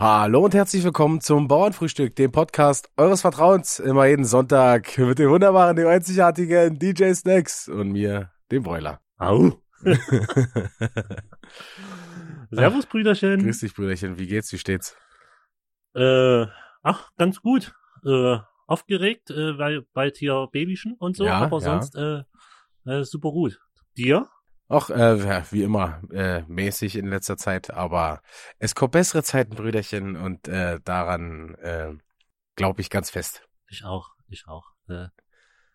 Hallo und herzlich willkommen zum Bauernfrühstück, dem Podcast eures Vertrauens, immer jeden Sonntag mit dem wunderbaren, dem einzigartigen DJ Snacks und mir, dem Broiler. Au. Servus, Brüderchen. Grüß dich, Brüderchen. Wie geht's? Wie steht's? Äh, ach, ganz gut. Äh, aufgeregt, äh, weil bald hier Babyschen und so, Ja, aber ja. sonst äh, äh, super gut. Dir? Ach, äh, wie immer, äh, mäßig in letzter Zeit, aber es kommt bessere Zeiten, Brüderchen, und äh, daran äh, glaube ich ganz fest. Ich auch, ich auch. Äh,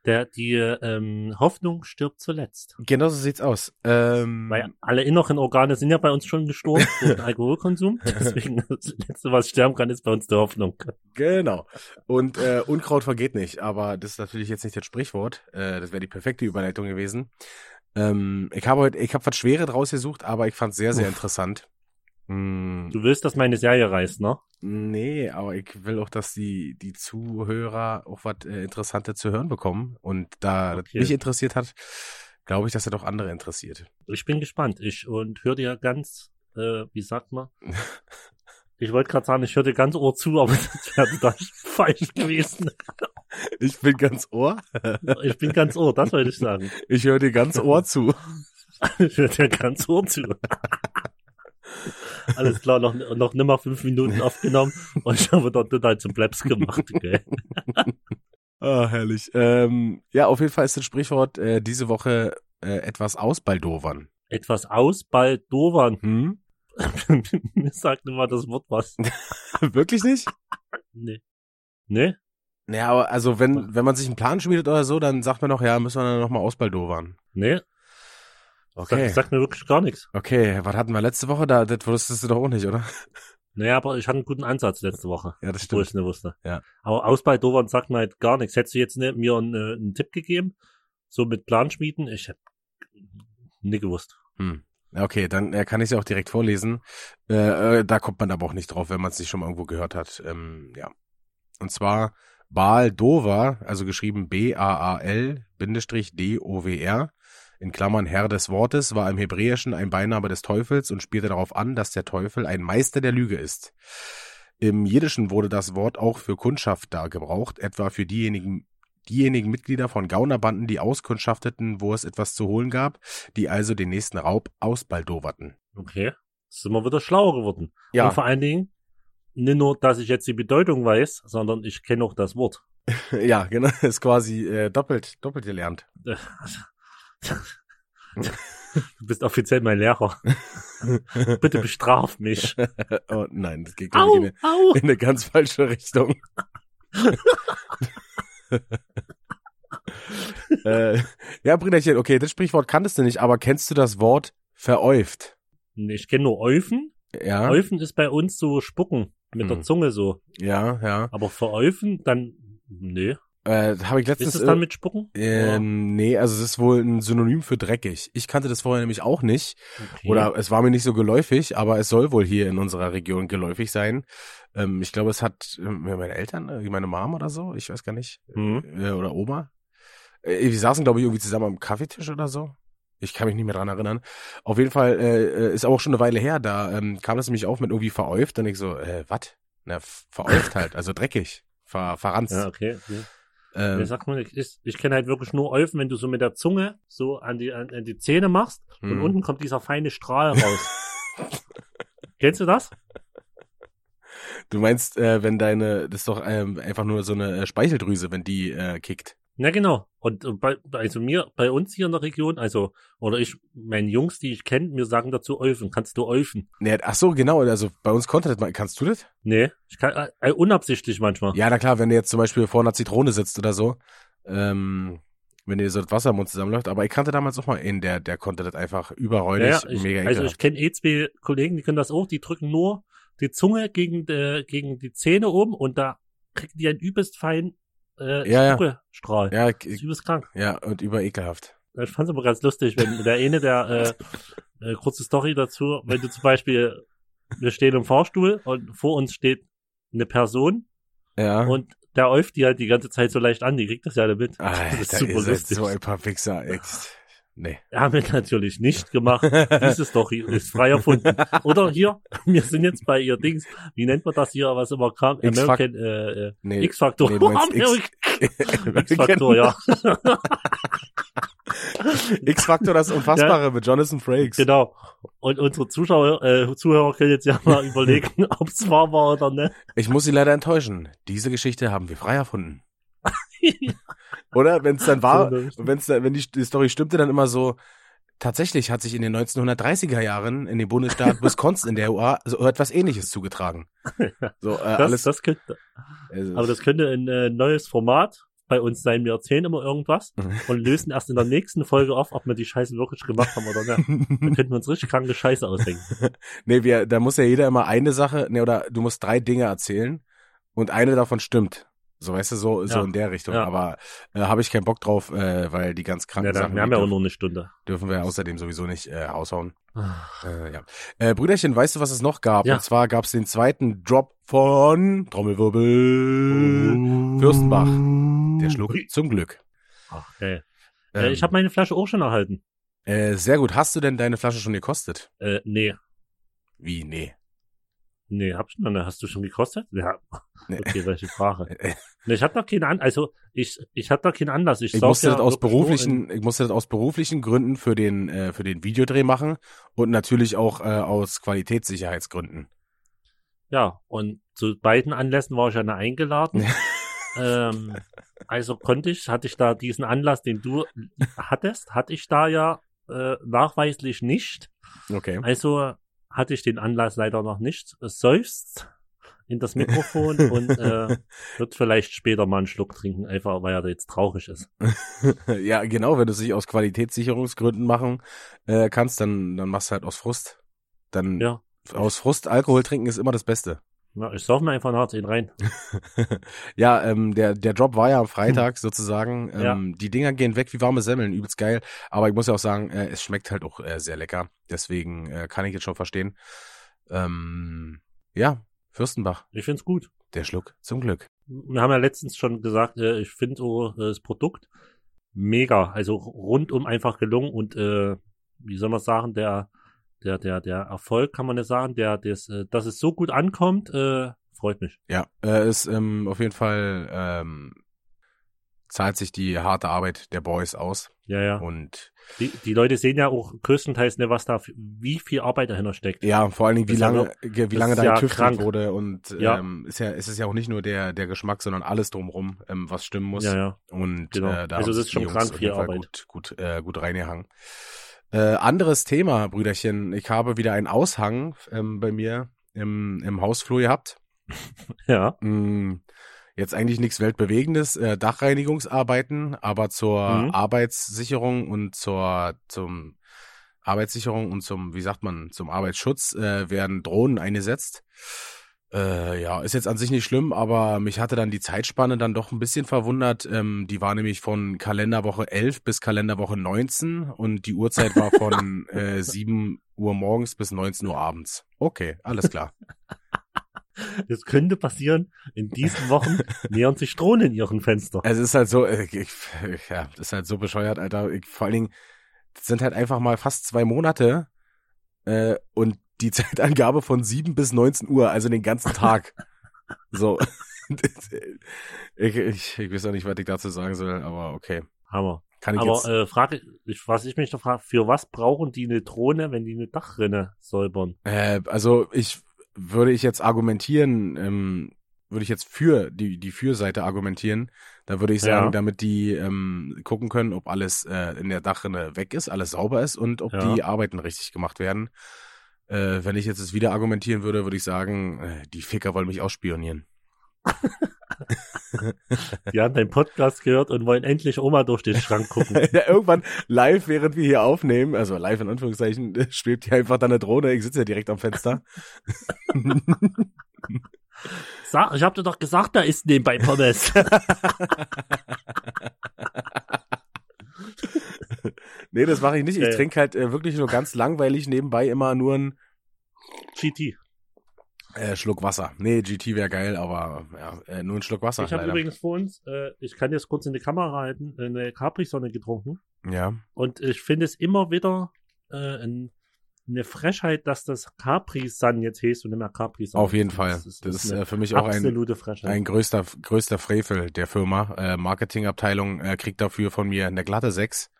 der, die ähm, Hoffnung stirbt zuletzt. Genau so sieht's aus. Ähm, Weil alle inneren Organe sind ja bei uns schon gestorben durch Alkoholkonsum. Deswegen das Letzte, was sterben kann, ist bei uns die Hoffnung. Genau. Und äh, Unkraut vergeht nicht, aber das ist natürlich jetzt nicht das Sprichwort. Äh, das wäre die perfekte Überleitung gewesen. Ähm, ich habe heute, ich habe was Schweres rausgesucht, aber ich fand es sehr, sehr Uff. interessant. Mm, Du willst, dass meine Serie reißt, ne? nee, aber ich will auch, dass die, die Zuhörer auch was äh, Interessantes zu hören bekommen. Und da das Okay. mich interessiert hat, glaube ich, dass er doch andere interessiert. Ich bin gespannt. Ich und hör dir ganz, äh, wie sagt man? Ich wollte gerade sagen, ich höre dir ganz Ohr zu, aber das wäre total falsch gewesen. Ich bin ganz Ohr. Ich bin ganz Ohr, das wollte ich sagen. Ich höre dir ganz Ohr zu. Ich höre dir ganz Ohr zu. Alles klar, noch, noch nimmer fünf Minuten aufgenommen und ich habe dort total zum Plebs gemacht, gell? Ah, herrlich. Ähm, ja, auf jeden Fall ist das Sprichwort äh, diese Woche äh, etwas ausbaldowern. Etwas ausbaldowern. Hm? Mir sagt immer das Wort was. Wirklich nicht? Nee. Nee? Naja, aber also wenn, wenn man sich einen Plan schmiedet oder so, dann sagt man doch, ja, müssen wir dann nochmal ausbaldowern. Nee? Okay. Sagt, sagt mir wirklich gar nichts. Okay, was hatten wir letzte Woche? Da, das wusstest du doch auch nicht, oder? Naja, aber ich hatte einen guten Ansatz letzte Woche. Ja, das Wo stimmt. ich nicht wusste. Ja. Aber Ausbaldowern sagt mir halt gar nichts. Hättest du jetzt ne, mir einen, äh, einen Tipp gegeben? So mit Planschmieden? Ich hätte nie gewusst. Hm. Okay, dann äh, kann ich sie auch direkt vorlesen. Äh, äh, da kommt man aber auch nicht drauf, wenn man es nicht schon mal irgendwo gehört hat. Ähm, ja. Und zwar Baal Dover, also geschrieben B-A-A-L-D-O-W-R, in Klammern Herr des Wortes, war im Hebräischen ein Beiname des Teufels und spielte darauf an, dass der Teufel ein Meister der Lüge ist. Im Jiddischen wurde das Wort auch für Kundschafter gebraucht, etwa für diejenigen, diejenigen Mitglieder von Gaunerbanden, die auskundschafteten, wo es etwas zu holen gab, die also den nächsten Raub ausbaldoverten. Okay. Sind wir wieder schlauer geworden. Ja, Und vor allen Dingen, nicht nur, dass ich jetzt die Bedeutung weiß, sondern ich kenne auch das Wort. ja, genau, ist quasi äh, doppelt, doppelt gelernt. Du bist offiziell mein Lehrer. Bitte bestraf mich. oh nein, das geht Au, in, eine, au. in eine ganz falsche Richtung. äh, ja, Brüderchen, okay, das Sprichwort kanntest du nicht, aber kennst du das Wort veräuft? Nee, Ich kenne nur Eufen. Ja, Eufen ist bei uns so spucken. Mit Hm. der Zunge so. ja, ja. Aber veräufen, dann, nee. Äh, habe ich letztens Ist es dann mit Spucken? Ähm, nee, also es ist wohl ein Synonym für dreckig. Ich kannte das vorher nämlich auch nicht. Okay. Oder es war mir nicht so geläufig, aber es soll wohl hier in unserer Region geläufig sein. Ähm, ich glaube, es hat äh, meine Eltern, meine Mom oder so, ich weiß gar nicht. Hm. Äh, oder Oma. Äh, wir saßen, glaube ich, irgendwie zusammen am Kaffeetisch oder so. Ich kann mich nicht mehr dran erinnern. Auf jeden Fall äh, äh, ist auch schon eine Weile her. Da ähm, kam das nämlich auf mit irgendwie veräuft. Und ich so, äh, was? Na, veräuft halt, also dreckig. Ver, verranzt. Ja, okay. okay. Ähm, Mir sagt man, ich, ich, ich kenne halt wirklich nur Eufen, wenn du so mit der Zunge so an die, an, an die Zähne machst und hm. unten kommt dieser feine Strahl raus. Kennst du das? Du meinst, äh, wenn deine, das ist doch ähm, einfach nur so eine äh, Speicheldrüse, wenn die äh, kickt. Na genau. Und bei, also mir, bei uns hier in der Region, also, oder ich, meine Jungs, die ich kenne, mir sagen dazu Eufen. Kannst du Eufen? Nee, ach so, genau, also bei uns konnte das mal, kannst du das? Nee, ich kann, äh, unabsichtlich manchmal. Ja, na klar, wenn du jetzt zum Beispiel vor einer Zitrone sitzt oder so, ähm, wenn dir so das Wasser im Mund zusammenläuft, aber ich kannte damals auch mal einen, der, der konnte das einfach überräudig, Ja, ich, mega also ich kenne eh zwei Kollegen, die können das auch, die drücken nur die Zunge gegen, äh, gegen die Zähne um und da kriegen die einen übelst feinen äh, Ja, ja. Spuckestrahl. ja, ist k- übelst krank. ja, und über ekelhaft. Ich fand's aber ganz lustig, wenn der eine, der, äh, äh, kurze Story dazu, wenn du zum Beispiel, wir stehen im Fahrstuhl und vor uns steht eine Person Ja. und der äuft die halt die ganze Zeit so leicht an, die kriegt das ja nicht mit. Alter, das ist super ihr lustig. so ein paar Wichser, echt. Nee. Haben wir natürlich nicht gemacht. Diese Story ist frei erfunden. Oder hier, wir sind jetzt bei ihr Dings. Wie nennt man das hier, was immer kam? American äh, äh, Nee. X-Factor. Nee, X-Factor, ja. X-Factor, das Unfassbare mit Jonathan Frakes. Genau. Und unsere Zuschauer, äh, Zuhörer können jetzt ja mal überlegen, ob es wahr war oder ne. Ich muss Sie leider enttäuschen. Diese Geschichte haben wir frei erfunden. Oder wenn es dann war, wenn es wenn die, die Story stimmte, dann immer so. Tatsächlich hat sich in den 1930er Jahren in dem Bundesstaat Wisconsin in der UA so etwas Ähnliches zugetragen. So äh, das, alles. das könnte, äh, aber das könnte ein äh, neues Format bei uns sein. Wir erzählen immer irgendwas und lösen erst in der nächsten Folge auf, ob wir die Scheiße wirklich gemacht haben oder nicht. Dann könnten wir uns richtig kranke Scheiße ausdenken. nee, wir, da muss ja jeder immer eine Sache, nee, oder du musst drei Dinge erzählen und eine davon stimmt. So weißt du, so, so Ja. in der Richtung. Ja. Aber äh, habe ich keinen Bock drauf, äh, weil die ganz kranken Ja, dann, Sachen wir haben ja auch nur eine Stunde. dürfen wir außerdem sowieso nicht äh, aushauen. Äh, ja. äh, Brüderchen, weißt du, was es noch gab? Ja. Und zwar gab es den zweiten Drop von Trommelwirbel Fürstenbach. Der Schluck Ui. zum Glück. Ach, ey. Ähm, äh, ich habe meine Flasche auch schon erhalten. äh, sehr gut. Hast du denn deine Flasche schon gekostet? Äh, nee. Wie? Nee. Nee, hab schon. ne? Hast du schon gekostet? Ja. Nee. Okay, welche Frage? Äh, Nee, ich hatte noch keinen An also ich ich hatte noch keinen Anlass. Ich, Ich musste ja das aus beruflichen, ich musste das aus beruflichen Gründen für den äh, für den Videodreh machen und natürlich auch äh, aus Qualitätssicherheitsgründen. Ja, und zu beiden Anlässen war ich ja noch eingeladen. ähm, also konnte ich, hatte ich da diesen Anlass, den du hattest, hatte ich da ja äh, nachweislich nicht. Okay. Also hatte ich den Anlass leider noch nicht. Es seufzt in das Mikrofon und äh, wird vielleicht später mal einen Schluck trinken, einfach weil er jetzt traurig ist. ja, genau, wenn du es nicht aus Qualitätssicherungsgründen machen äh, kannst, dann dann machst du halt aus Frust. Dann Ja. aus Frust Alkohol trinken ist immer das Beste. Ja, ich sauf mir einfach nach den rein. ja, ähm, der, der Drop war ja am Freitag sozusagen. Ähm, Ja. Die Dinger gehen weg wie warme Semmeln, übelst geil. Aber ich muss ja auch sagen, äh, es schmeckt halt auch äh, sehr lecker. Deswegen äh, kann ich jetzt schon verstehen. Ähm, ja, Fürstenbach, Ich find's gut. der Schluck zum Glück. Wir haben ja letztens schon gesagt, äh, ich finde so äh, das Produkt mega, also rundum einfach gelungen und äh, wie soll man sagen, der der der der Erfolg kann man ja sagen, der das äh, dass es so gut ankommt, äh, freut mich. Ja, äh, ist ähm, auf jeden Fall ähm, zahlt sich die harte Arbeit der Boys aus. Ja, ja. Und Die, die Leute sehen ja auch größtenteils nicht, was da wie viel Arbeit dahinter steckt. ja, vor allen Dingen, wie Das ist ja lange, ge- wie lange ist da ja getüftelt wurde und Ja. ähm, ist ja, ist es ja auch nicht nur der der Geschmack, sondern alles drumrum, ähm, was stimmen muss. Ja, ja. Und Genau. äh, da Also sich ist schon Jungs krank viel Arbeit. Gut, gut, äh, gut reingehangen. Äh, anderes Thema, Brüderchen. Ich habe wieder einen Aushang ähm, bei mir im, im Hausflur gehabt. Ja. Mm, Jetzt eigentlich nichts Weltbewegendes, äh, Dachreinigungsarbeiten, aber zur Mhm. Arbeitssicherung und zur zum Arbeitssicherung und zum, wie sagt man, zum Arbeitsschutz äh, werden Drohnen eingesetzt. Äh, ja, ist jetzt an sich nicht schlimm, aber mich hatte dann die Zeitspanne dann doch ein bisschen verwundert. Ähm, die war nämlich von Kalenderwoche 11 bis Kalenderwoche 19 und die Uhrzeit war von äh, 7 Uhr morgens bis 19 Uhr abends. Okay, alles klar. Das könnte passieren. In diesen Wochen nähern sich Drohnen in ihren Fenster. Es ist halt so, äh, ich, ja, das ist halt so bescheuert, Alter. Ich, vor allen Dingen, das sind halt einfach mal fast zwei Monate äh, und die Zeitangabe von 7 bis 19 Uhr, also den ganzen Tag. so. ich, ich, ich weiß auch nicht, was ich dazu sagen soll, aber okay. Hammer. Kann ich Aber jetzt. äh, frage ich, was ich mich noch frage, für was brauchen die eine Drohne, wenn die eine Dachrinne säubern? Äh, also ich würde ich jetzt argumentieren, ähm, würde ich jetzt für die die Fürseite argumentieren, da würde ich sagen, Ja. damit die ähm, gucken können, ob alles äh, in der Dachrinne weg ist, alles sauber ist und ob Ja. die Arbeiten richtig gemacht werden. Äh, wenn ich jetzt es wieder argumentieren würde, würde ich sagen, äh, die Ficker wollen mich ausspionieren. Die haben deinen Podcast gehört und wollen endlich Oma durch den Schrank gucken. ja, irgendwann live, während wir hier aufnehmen, also live in Anführungszeichen, schwebt hier einfach dann eine Drohne. Ich sitze ja direkt am Fenster. Sag, ich hab dir doch gesagt, da ist nebenbei Pommes. Nee, das mache ich nicht. Ich Äh. trinke halt äh, wirklich nur ganz langweilig nebenbei immer nur einen GT. äh, Schluck Wasser. Nee, GT wäre geil, aber ja, äh, nur einen Schluck Wasser. Ich habe übrigens vor uns, äh, ich kann jetzt kurz in die Kamera halten, eine Capri-Sonne getrunken. Ja. Und ich finde es immer wieder äh, ein, eine Frechheit, dass das Capri-Sun jetzt heißt und nicht mehr Capri-Sun. Auf jeden Fall. Das ist, ist eine äh, für mich auch ein, absolute Frechheit. ein größter, größter Frevel der Firma. Äh, Marketingabteilung äh, kriegt dafür von mir eine glatte 6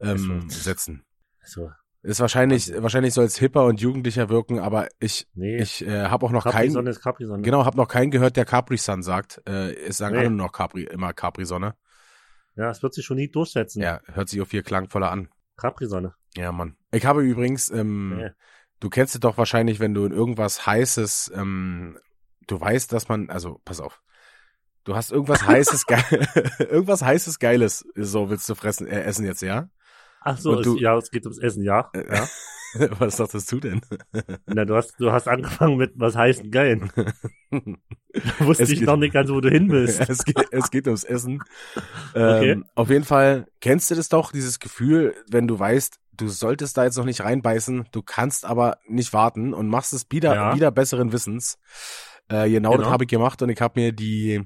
ähm, Also- setzen. also, Ist wahrscheinlich, wahrscheinlich soll es hipper und jugendlicher wirken, aber ich, nee, ich äh, habe auch noch Capri-Sonne keinen, ist Capri-Sonne. genau, habe noch keinen gehört, der Capri Sun sagt. Äh, es sagen Nee. alle nur noch Capri, immer Capri Sonne. Ja, es wird sich schon nie durchsetzen. Ja, hört sich auf viel klangvoller an. Capri-Sonne. Ja, Mann. Ich habe übrigens, ähm, Nee. du kennst es doch wahrscheinlich, wenn du in irgendwas heißes, ähm, du weißt, dass man, also pass auf, du hast irgendwas heißes, ge irgendwas heißes Geiles, so willst du fressen, äh, essen jetzt, ja? Ach so, es, du- ja, es geht ums Essen, ja. Äh, ja. Was dachtest du denn? Na, du hast, du hast angefangen mit was heißen Geilen. Da wusste Es ich geht- noch nicht ganz, wo du hin willst. es, geht, es geht ums Essen. Okay. Ähm, auf jeden Fall kennst du das doch, dieses Gefühl, wenn du weißt, du solltest da jetzt noch nicht reinbeißen, du kannst aber nicht warten und machst es wieder, Ja. wieder besseren Wissens. Äh, genau, das Genau. habe ich gemacht und ich habe mir die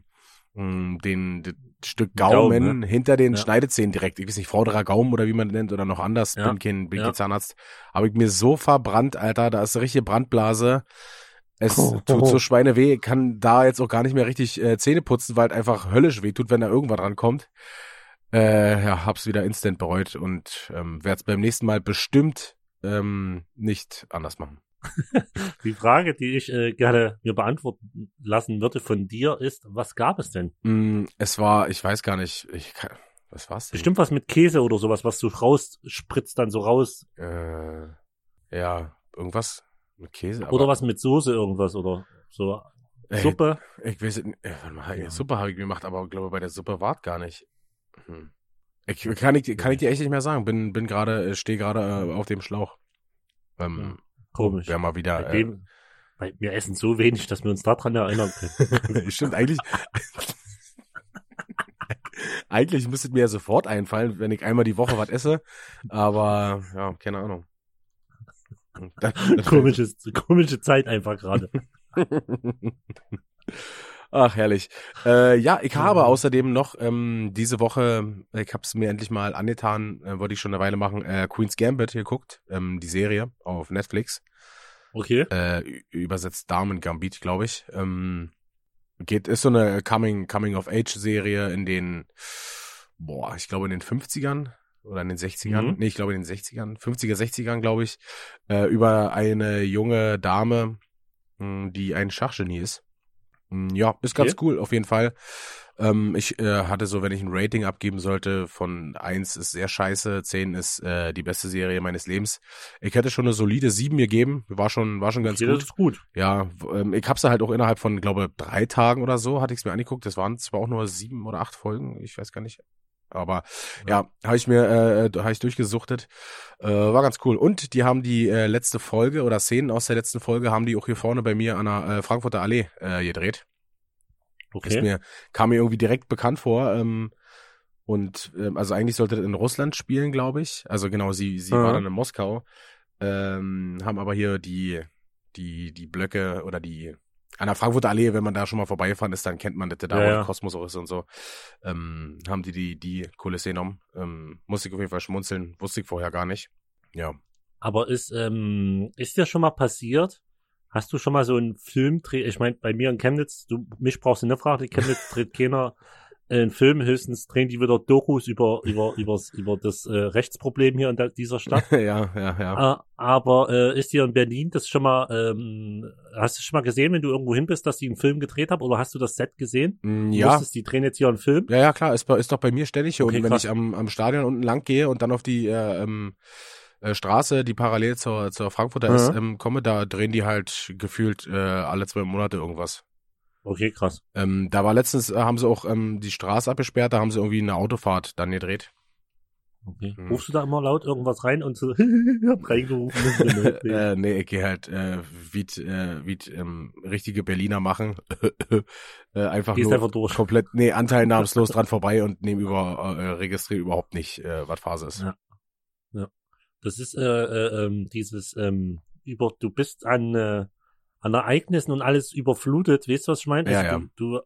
mh, den, den Stück Gaumen, Gaumen hinter den Ja. Schneidezähnen direkt, ich weiß nicht, vorderer Gaumen oder wie man den nennt oder noch anders, Ja. bin kein, bin Ja. kein Zahnarzt, habe ich mir so verbrannt, Alter, da ist eine richtige Brandblase. Es Oh. tut so Schweine weh, ich kann da jetzt auch gar nicht mehr richtig äh, Zähne putzen, weil es einfach höllisch weh tut, wenn da irgendwas dran kommt. Äh, ja, hab's wieder instant bereut und ähm, werde es beim nächsten Mal bestimmt ähm, nicht anders machen. Die Frage, die ich äh, gerne mir beantworten lassen würde von dir ist, was gab es denn? Mm, es war, ich weiß gar nicht, ich kann, was war's denn? Bestimmt was mit Käse oder sowas, was du rausspritzt dann so raus. Äh, ja, irgendwas mit Käse. Oder was mit Soße irgendwas oder so. Ey, Suppe. Ich weiß nicht, äh, mal, Ja. Suppe habe ich gemacht, aber ich glaube bei der Suppe wart gar nicht. Hm. Ich, kann ich, kann ich dir echt nicht mehr sagen. Bin, bin gerade, stehe gerade äh, auf dem Schlauch. Ähm, Komisch. Wäre mal wieder. Bei Äh, wem, weil wir essen so wenig, dass wir uns daran erinnern können. Stimmt, eigentlich. eigentlich müsste mir ja sofort einfallen, wenn ich einmal die Woche was esse. Aber ja, keine Ahnung. Das, das Komisches, komische Zeit einfach gerade. Ach, herrlich. Äh, ja, ich habe außerdem noch ähm, diese Woche, ich habe es mir endlich mal angetan, äh, wollte ich schon eine Weile machen, äh, Queen's Gambit geguckt, ähm, die Serie auf Netflix. Okay. Äh, übersetzt Damen Gambit, glaube ich. Ähm, geht, ist so eine Coming, Coming of Age Serie in den, boah, ich glaube in den 50ern oder in den 60ern. Mhm. Nee, ich glaube in den 60ern, 50er, 60ern, glaube ich, äh, über eine junge Dame, mh, die ein Schachgenie ist. Mm, Ja, ist ganz Okay. cool, auf jeden Fall. Ähm, ich äh, hatte so, wenn ich ein Rating abgeben sollte, von eins ist sehr scheiße, zehn ist äh, die beste Serie meines Lebens. Ich hätte schon eine solide sieben gegeben, war schon, war schon ganz okay, das gut. ist gut. Ja, ähm, ich hab's halt auch innerhalb von, glaube drei Tagen oder so, hatte ich's mir angeguckt. Das waren zwar auch nur sieben oder acht Folgen, ich weiß gar nicht. Aber ja, habe ich mir, äh, habe ich durchgesuchtet. Äh, war ganz cool. Und die haben die äh, letzte Folge oder Szenen aus der letzten Folge haben die auch hier vorne bei mir an der äh, Frankfurter Allee äh, gedreht. Ist Okay. mir, kam mir irgendwie direkt bekannt vor. Ähm, und ähm, also eigentlich sollte das in Russland spielen, glaube ich. Also genau, sie, sie Mhm. war dann in Moskau. Ähm, haben aber hier die, die, die Blöcke oder die an der Frankfurter Allee, wenn man da schon mal vorbeifahren ist, dann kennt man das, da Ja, wo ja. Kosmos auch ist und so. Ähm, haben die die, die Kulisse genommen. Ähm, musste ich auf jeden Fall schmunzeln, wusste ich vorher gar nicht. Ja. Aber ist, ähm, ist dir schon mal passiert? Hast du schon mal so einen Filmdreh? Ich meine, bei mir in Chemnitz, du, mich brauchst du nicht fragen, in Chemnitz dreht keiner äh, einen Film, höchstens drehen die wieder Dokus über, über, übers, über das äh, Rechtsproblem hier in der, dieser Stadt. ja, ja, ja. Ah, aber äh, ist dir in Berlin das schon mal, ähm, hast du schon mal gesehen, wenn du irgendwo hin bist, dass die einen Film gedreht haben? Oder hast du das Set gesehen? Mm, ja, wusstest, die drehen jetzt hier einen Film? Ja, ja, klar, ist, ist doch bei mir ständig hier Okay, unten, wenn krass. ich am, am Stadion unten lang gehe und dann auf die äh, ähm, äh, Straße, die parallel zur, zur Frankfurter Mhm. ist, ähm, komme, da drehen die halt gefühlt äh, alle zwei Monate irgendwas. Okay, krass. Ähm, da war letztens, äh, haben sie auch ähm, die Straße abgesperrt, da haben sie irgendwie eine Autofahrt dann gedreht. Okay. Mhm. Rufst du da immer laut irgendwas rein und so, hab reingerufen. äh, nee, ich gehe halt, äh, wie äh, wie ähm, richtige Berliner machen. äh, einfach Gehst nur einfach durch. komplett, nee, anteilnahmslos dran vorbei und nehmen über, äh, registrieren überhaupt nicht, äh, was Phase ist. Ja. Das ist äh, äh, ähm, dieses ähm, über du bist an äh, an Ereignissen und alles überflutet, weißt du, was ich meine? Ja, Also ja. Du, du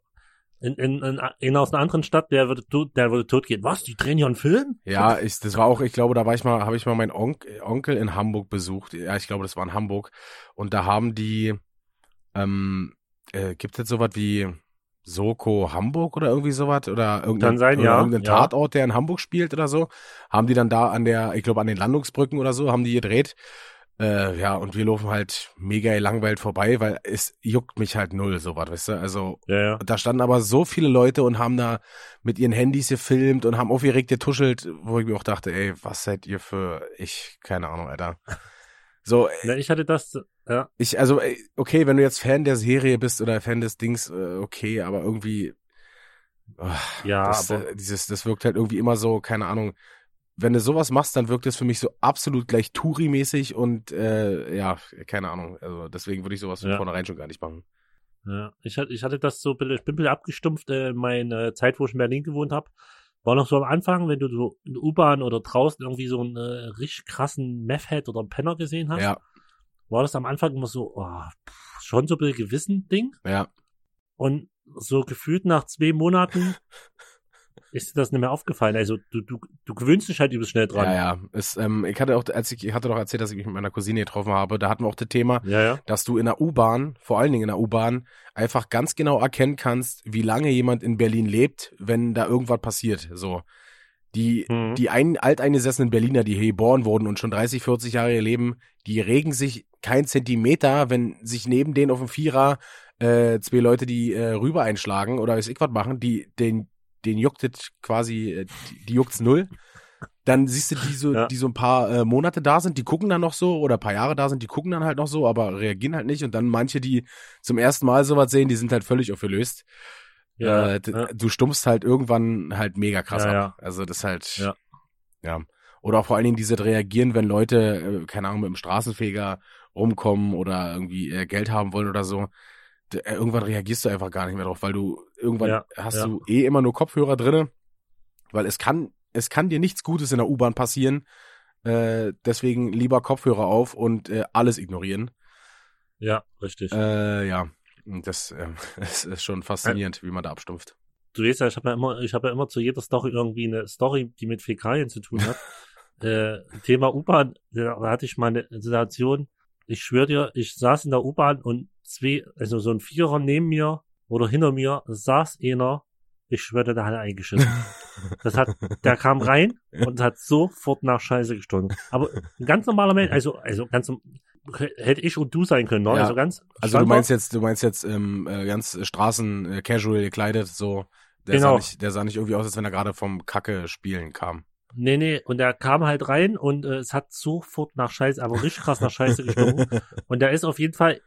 in, in, in, in aus einer anderen Stadt, der würde, tot- der würde tot gehen. Was? Die drehen hier einen Film? Ja, ich, das war auch, ich glaube, da war ich mal, habe ich mal meinen Onk, Onkel in Hamburg besucht. Ja, ich glaube, das war in Hamburg. Und da haben die, ähm, äh, gibt es jetzt sowas wie Soko Hamburg oder irgendwie sowas? Oder irgendein, sein, oder ja, irgendein ja. Tatort, der in Hamburg spielt oder so. Haben die dann da an der, ich glaube, an den Landungsbrücken oder so, haben die gedreht. Äh, ja, und wir laufen halt mega langweilt vorbei, weil es juckt mich halt null, sowas, weißt du? Also, Ja, ja. da standen aber so viele Leute und haben da mit ihren Handys gefilmt und haben aufgeregt getuschelt, wo ich mir auch dachte, ey, was seid ihr für, ich, keine Ahnung, Alter. So, Na, ich hatte das, ja, ich, also, ey, okay, wenn du jetzt Fan der Serie bist oder Fan des Dings, äh, okay, aber irgendwie, ah, ja, das, aber, äh, dieses, das wirkt halt irgendwie immer so, keine Ahnung, wenn du sowas machst, dann wirkt es für mich so absolut gleich Touri-mäßig und, äh, ja, keine Ahnung, also deswegen würde ich sowas von Ja. vornherein schon gar nicht machen. ja. Ich hatte, ich hatte das so, ein bisschen- ich bin ein bisschen abgestumpft, äh, meine Zeit, wo ich in Berlin gewohnt habe. War noch so am Anfang, wenn du so in der U-Bahn oder draußen irgendwie so einen äh, richtig krassen Meth-Head oder einen Penner gesehen hast, Ja, war das am Anfang immer so, oh, pff, schon so ein bisschen Gewissen-Ding. ja, Und so gefühlt nach zwei Monaten ist dir das nicht mehr aufgefallen. Also du, du, du gewöhnst dich halt übelst schnell dran. Ja, ja. Es, ähm, ich hatte auch, als ich, ich hatte doch erzählt, dass ich mich mit meiner Cousine getroffen habe, da hatten wir auch das Thema, ja. ja. dass du in der U-Bahn, vor allen Dingen in der U-Bahn, einfach ganz genau erkennen kannst, wie lange jemand in Berlin lebt, wenn da irgendwas passiert. So. Die, Mhm. die ein, alteingesessenen Berliner, die hier geboren wurden und schon 30, 40 Jahre hier leben, die regen sich kein Zentimeter, wenn sich neben denen auf dem Vierer äh, zwei Leute, die äh, rüber einschlagen oder weiß ich was machen, die, den, den juckt es quasi, äh, die, juckt's null. Dann siehst du die so, Ja. die so ein paar äh, Monate da sind, die gucken dann noch so oder ein paar Jahre da sind, die gucken dann halt noch so, aber reagieren halt nicht. Und dann manche, die zum ersten Mal sowas sehen, die sind halt völlig aufgelöst. Ja, äh, ja. Du stumpfst halt irgendwann halt mega krass Ja, ab. Also das halt, Ja. ja. Oder auch vor allen Dingen diese reagieren, wenn Leute, äh, keine Ahnung, mit dem Straßenfeger rumkommen oder irgendwie äh, Geld haben wollen oder so. Äh, irgendwann reagierst du einfach gar nicht mehr drauf, weil du irgendwann Ja, hast ja. du eh immer nur Kopfhörer drinne, weil es kann, es kann dir nichts Gutes in der U-Bahn passieren. Äh, deswegen lieber Kopfhörer auf und äh, alles ignorieren. ja, richtig. Äh, ja, Und das, äh, das ist schon faszinierend, wie man da abstumpft. du weißt ja, ich habe ja immer, ich habe ja immer zu jeder Story irgendwie eine Story, die mit Fäkalien zu tun hat. äh, Thema U-Bahn, da da hatte ich mal eine Situation, ich schwöre dir, ich saß in der U-Bahn und zwei, also so ein Vierer neben mir oder hinter mir saß einer, ich schwöre, der hat eingeschissen. Das hat, der kam rein und hat sofort nach Scheiße gestunken. Aber ein ganz normaler Mensch, also, also ganz, hätte ich und du sein können, ne? Ja. Also ganz. Also du meinst jetzt, du meinst jetzt ähm, äh, ganz Straßen äh, casual gekleidet, so. Der Genau. sah nicht, der sah nicht irgendwie aus, als wenn er gerade vom Kacke spielen kam. Nee, nee, und der kam halt rein und äh, es hat sofort nach Scheiße, aber richtig krass nach Scheiße gestunken. Und der ist auf jeden Fall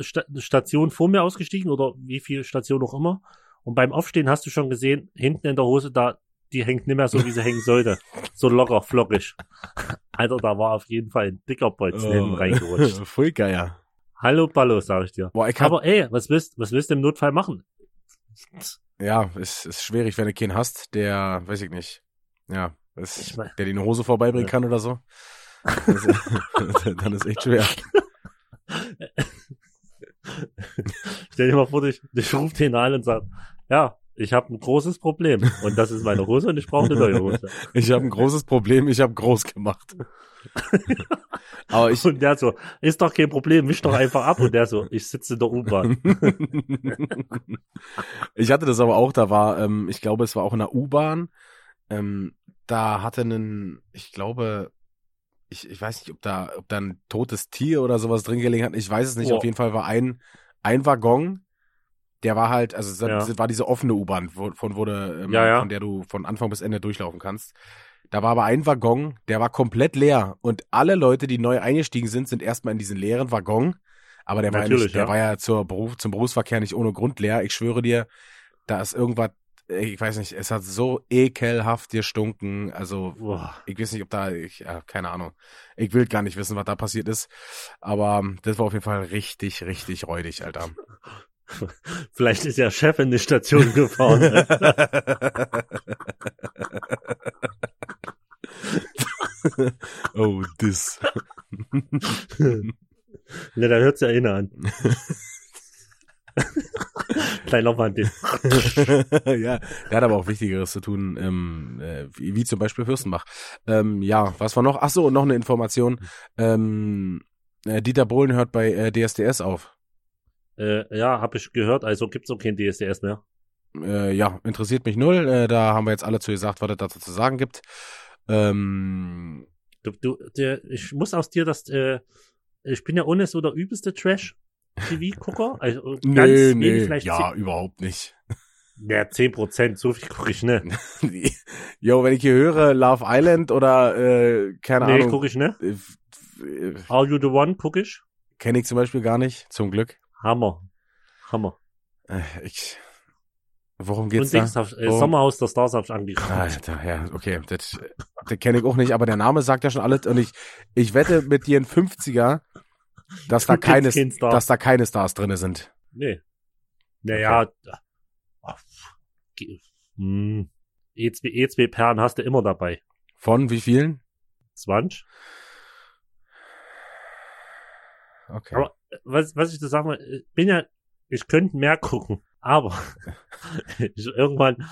Sta Station vor mir ausgestiegen oder wie viel Station auch immer. Und beim Aufstehen hast du schon gesehen, hinten in der Hose da, die hängt nicht mehr so, wie sie hängen sollte. So locker, flockig. Alter, da war auf jeden Fall ein dicker Bolzen hinten reingerutscht. Voll geil. Hallo Ballo, sag ich dir. Boah, ich hab, Aber ey, was willst, was willst du im Notfall machen? ja, ist, ist schwierig, wenn du keinen hast, der, weiß ich nicht, ja, ist, Ich mein- der dir eine Hose vorbeibringen Ja. kann oder so. Das, dann ist echt schwer. Stell dir mal vor, ich, ich rufe den an und sag, ja, ich habe ein großes Problem. Und das ist meine Hose und ich brauche eine neue Hose. Ich habe ein großes Problem, ich habe groß gemacht. Aber ich, Und der so, ist doch kein Problem, misch doch einfach ab. Und der so, ich sitze in der U-Bahn. ich hatte das aber auch, da war, ähm, ich glaube, es war auch in der U-Bahn. Ähm, da hatte einen, ich glaube, ich, ich weiß nicht, ob da, ob da ein totes Tier oder sowas drin gelegen hat. Ich weiß es nicht. Oh. Auf jeden Fall war ein, ein Waggon, der war halt, also es Ja. war diese offene U-Bahn, von wurde, ähm, Ja, ja. von der du von Anfang bis Ende durchlaufen kannst. Da war aber ein Waggon, der war komplett leer und alle Leute, die neu eingestiegen sind, sind erstmal in diesen leeren Waggon. Aber der war ja nicht, der war ja zur Beruf, zum Berufsverkehr nicht ohne Grund leer. Ich schwöre dir, da ist irgendwas, ich weiß nicht, es hat so ekelhaft gestunken. Also Boah. ich weiß nicht, ob da, ich, ja, keine Ahnung. Ich will gar nicht wissen, was da passiert ist. Aber ähm, das war auf jeden Fall richtig, richtig räudig, Alter. Vielleicht ist ja Chef in die Station gefahren. oh, das. ne, da hört's ja eh an. Kleiner Wandel. ja, der hat aber auch Wichtigeres zu tun, ähm, äh, wie, wie zum Beispiel Fürstenbach. Ähm, ja, was war noch? Ach so, noch eine Information. Ähm, äh, Dieter Bohlen hört bei äh, DSDS auf. Äh, ja, habe ich gehört, also gibt's auch kein DSDS mehr. Äh, ja, interessiert mich null. Äh, da haben wir jetzt alle zu gesagt, was es dazu zu sagen gibt. Ähm, Du, du, der, ich muss aus dir das, ich bin ja ohne so der übelste Trash-TV-Gucker. Also ganz nee, wenig, nee, vielleicht ja, überhaupt nicht. 10, ja, 10 Prozent, so viel gucke ich ne. Jo, wenn ich hier höre Love Island oder äh, keine Nee, Ahnung, gucke ich ne. äh, äh, Are You The One gucke ich. kenne ich zum Beispiel gar nicht, zum Glück. Hammer. Hammer. Äh, ich, worum Und geht's da? Dings, hab, äh, Worum- Sommerhaus der Stars hab ich angeguckt. Alter, ja, okay, das, das kenne ich auch nicht, aber der Name sagt ja schon alles und ich, ich wette mit dir ein 50er, dass da keine, dass da keine Stars drinne sind. Nee. Naja, ah, ge- hm, E2, E2 Perlen hast du immer dabei. Von wie vielen? 20. Okay. Aber was, was ich da sagen will, ich bin ja, ich könnte mehr gucken, aber ich, irgendwann,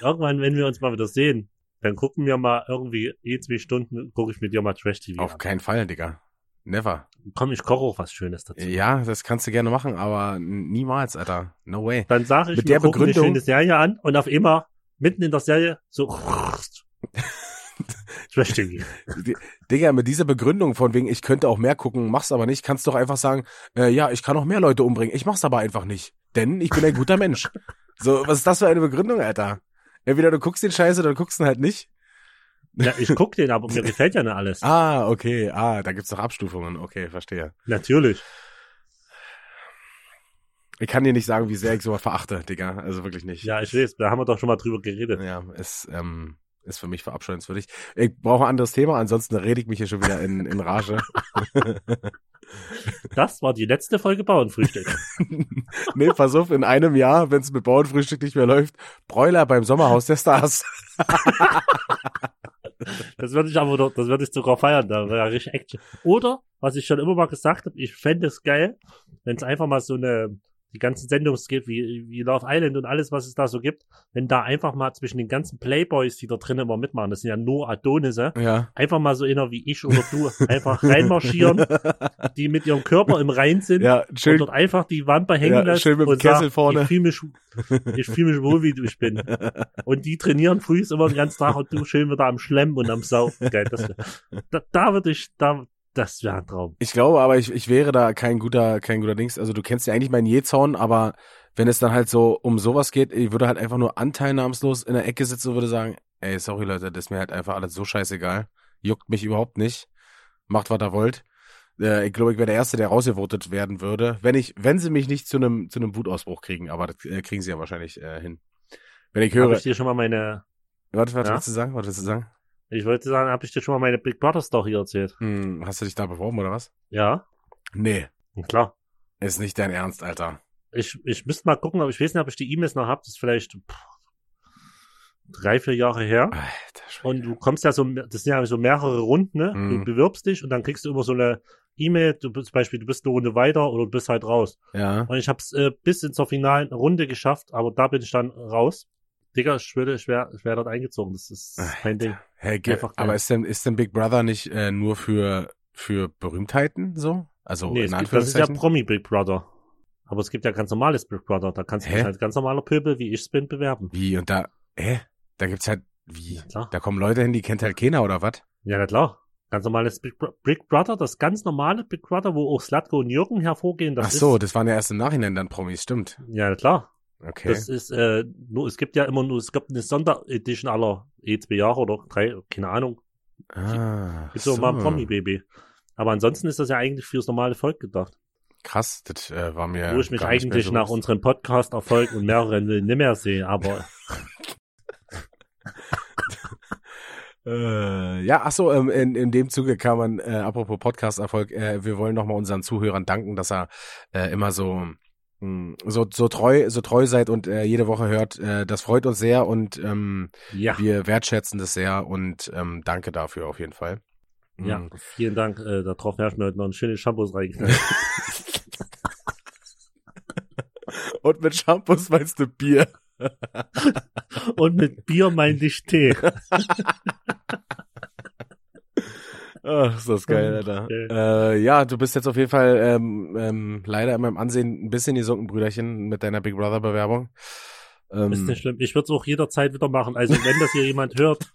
irgendwann, wenn wir uns mal wieder sehen, dann gucken wir mal irgendwie eh zwei Stunden, gucke ich mit dir mal Trash TV. Auf an. keinen Fall, Digga. Never. Komm, ich koche auch was Schönes dazu. Ja, das kannst du gerne machen, aber niemals, Alter. No way. Dann sage ich, Mit wir der gucken eine schöne Serie an und auf immer mitten in der Serie so Trash TV. Digga, mit dieser Begründung von wegen, ich könnte auch mehr gucken, mach's aber nicht, kannst doch einfach sagen, äh, ja, ich kann auch mehr Leute umbringen, ich mach's aber einfach nicht. Denn ich bin ein guter Mensch. So, was ist das für eine Begründung, Alter? Entweder du guckst den Scheiße oder du guckst ihn halt nicht. Ja, ich guck den, aber mir gefällt ja nicht alles. Ah, okay, ah, da gibt's doch Abstufungen. Okay, verstehe. Natürlich. Ich kann dir nicht sagen, wie sehr ich sowas verachte, Digga. Also wirklich nicht. Ja, ich weiß, da haben wir doch schon mal drüber geredet. Ja, es ähm, ist für mich verabscheuenswürdig. Ich brauche ein anderes Thema, ansonsten rede ich mich hier schon wieder in, in Rage. Das war die letzte Folge Bauernfrühstück. nee, pass auf, in einem Jahr, wenn es mit Bauernfrühstück nicht mehr läuft, Bräuler beim Sommerhaus der Stars. Das würde ich aber doch, das würde ich sogar feiern, da wäre richtig Action. Oder, was ich schon immer mal gesagt habe, ich fände es geil, wenn es einfach mal so eine, die ganzen Sendungen wie, wie Love Island und alles, was es da so gibt, wenn da einfach mal zwischen den ganzen Playboys, die da drin immer mitmachen, das sind ja nur Adonisse, Ja. einfach mal so einer wie ich oder du, einfach reinmarschieren, die mit ihrem Körper im Rein sind Ja, und schön. dort einfach die Wampe hängen Ja, lassen schön mit dem und Kessel sagen, vorne. ich fühle mich, ich fühle mich wohl, wie du ich bin. Und die trainieren früh immer den ganzen Tag und du schön wieder am Schlemmen und am Saufen. Geil, das, da, da würde ich, da, das wäre ein Traum. Ich glaube aber, ich, ich wäre da kein guter, kein guter Dings. Also du kennst ja eigentlich meinen Jezorn, aber wenn es dann halt so um sowas geht, ich würde halt einfach nur anteilnahmslos in der Ecke sitzen und würde sagen, ey, sorry Leute, das ist mir halt einfach alles so scheißegal. Juckt mich überhaupt nicht. Macht, was ihr wollt. Äh, ich glaube, ich wäre der Erste, der rausgevotet werden würde, wenn ich, wenn sie mich nicht zu einem, zu einem Wutausbruch kriegen, aber das äh, kriegen sie ja wahrscheinlich äh, hin. Wenn ich Habe höre, ich dir schon mal meine, warte, was Ja? willst du sagen? Was willst du sagen? Ich wollte sagen, habe ich dir schon mal meine Big Brother Story erzählt? Hm, hast du dich da beworben oder was? Ja, Nee, klar. ist nicht dein Ernst, Alter. Ich, ich müsste mal gucken, aber ich weiß nicht, ob ich die E-Mails noch habe. Das ist vielleicht pff, drei, vier Jahre her. Alter. Und du kommst ja so, das sind ja so mehrere Runden, ne? Mhm. Du bewirbst dich und dann kriegst du immer so eine E-Mail, du bist zum Beispiel, du bist eine Runde weiter oder du bist halt raus. Ja. Und ich hab's äh, bis in zur finalen Runde geschafft, aber da bin ich dann raus. Digga, ich schwöre, ich wäre ich wär dort eingezogen. Das ist mein Ding. Hey, Einfach geil. aber ist denn, ist denn Big Brother nicht äh, nur für, für Berühmtheiten so? Also nee, in es gibt, das ist ja Anführungszeichen? Promi Big Brother. Aber es gibt ja ganz normales Big Brother. Da kannst du dich als ganz normaler Pöbel, wie ich bin, bewerben. wie? Und da, hä? Da gibt's halt, wie? Ja. Da kommen Leute hin, die kennt halt keiner oder was? Ja, na klar. Ganz normales Big, Bro Big Brother, das ganz normale Big Brother, wo auch Slatko und Jürgen hervorgehen. Das Ach so, ist, das waren ja erst im Nachhinein dann Promis, stimmt. Ja, na klar. Okay. Das ist, äh, nur, es gibt ja immer nur, es gibt eine Sonderedition aller eh zwei Jahre oder drei, keine Ahnung. ah, Gibt so mal ein Promi-Baby. Aber ansonsten ist das ja eigentlich fürs normale Volk gedacht. Krass, das äh, war mir. wo ich mich eigentlich nach unserem Podcast-Erfolg und mehreren will nicht mehr sehe, aber Äh, ja, ach so, ähm, in, in dem Zuge kann man, äh, apropos Podcast-Erfolg, äh, wir wollen nochmal unseren Zuhörern danken, dass er äh, immer so, so, so treu, so treu seid und äh, jede Woche hört. Äh, das freut uns sehr und ähm, ja. wir wertschätzen das sehr und ähm, danke dafür auf jeden Fall. Ja, Mhm. vielen Dank. Äh, darauf ich mir heute noch ein schönes Shampoos reingeknallt. Und mit Shampoos meinst du Bier. Und mit Bier meinte ich Tee. Ach, ist das geil, Alter. Okay. Äh, ja, du bist jetzt auf jeden Fall ähm, ähm, leider in meinem Ansehen ein bisschen die Sockenbrüderchen mit deiner Big Brother Bewerbung. Ähm, Ist nicht schlimm. Ich würde es auch jederzeit wieder machen. Also wenn das hier jemand hört,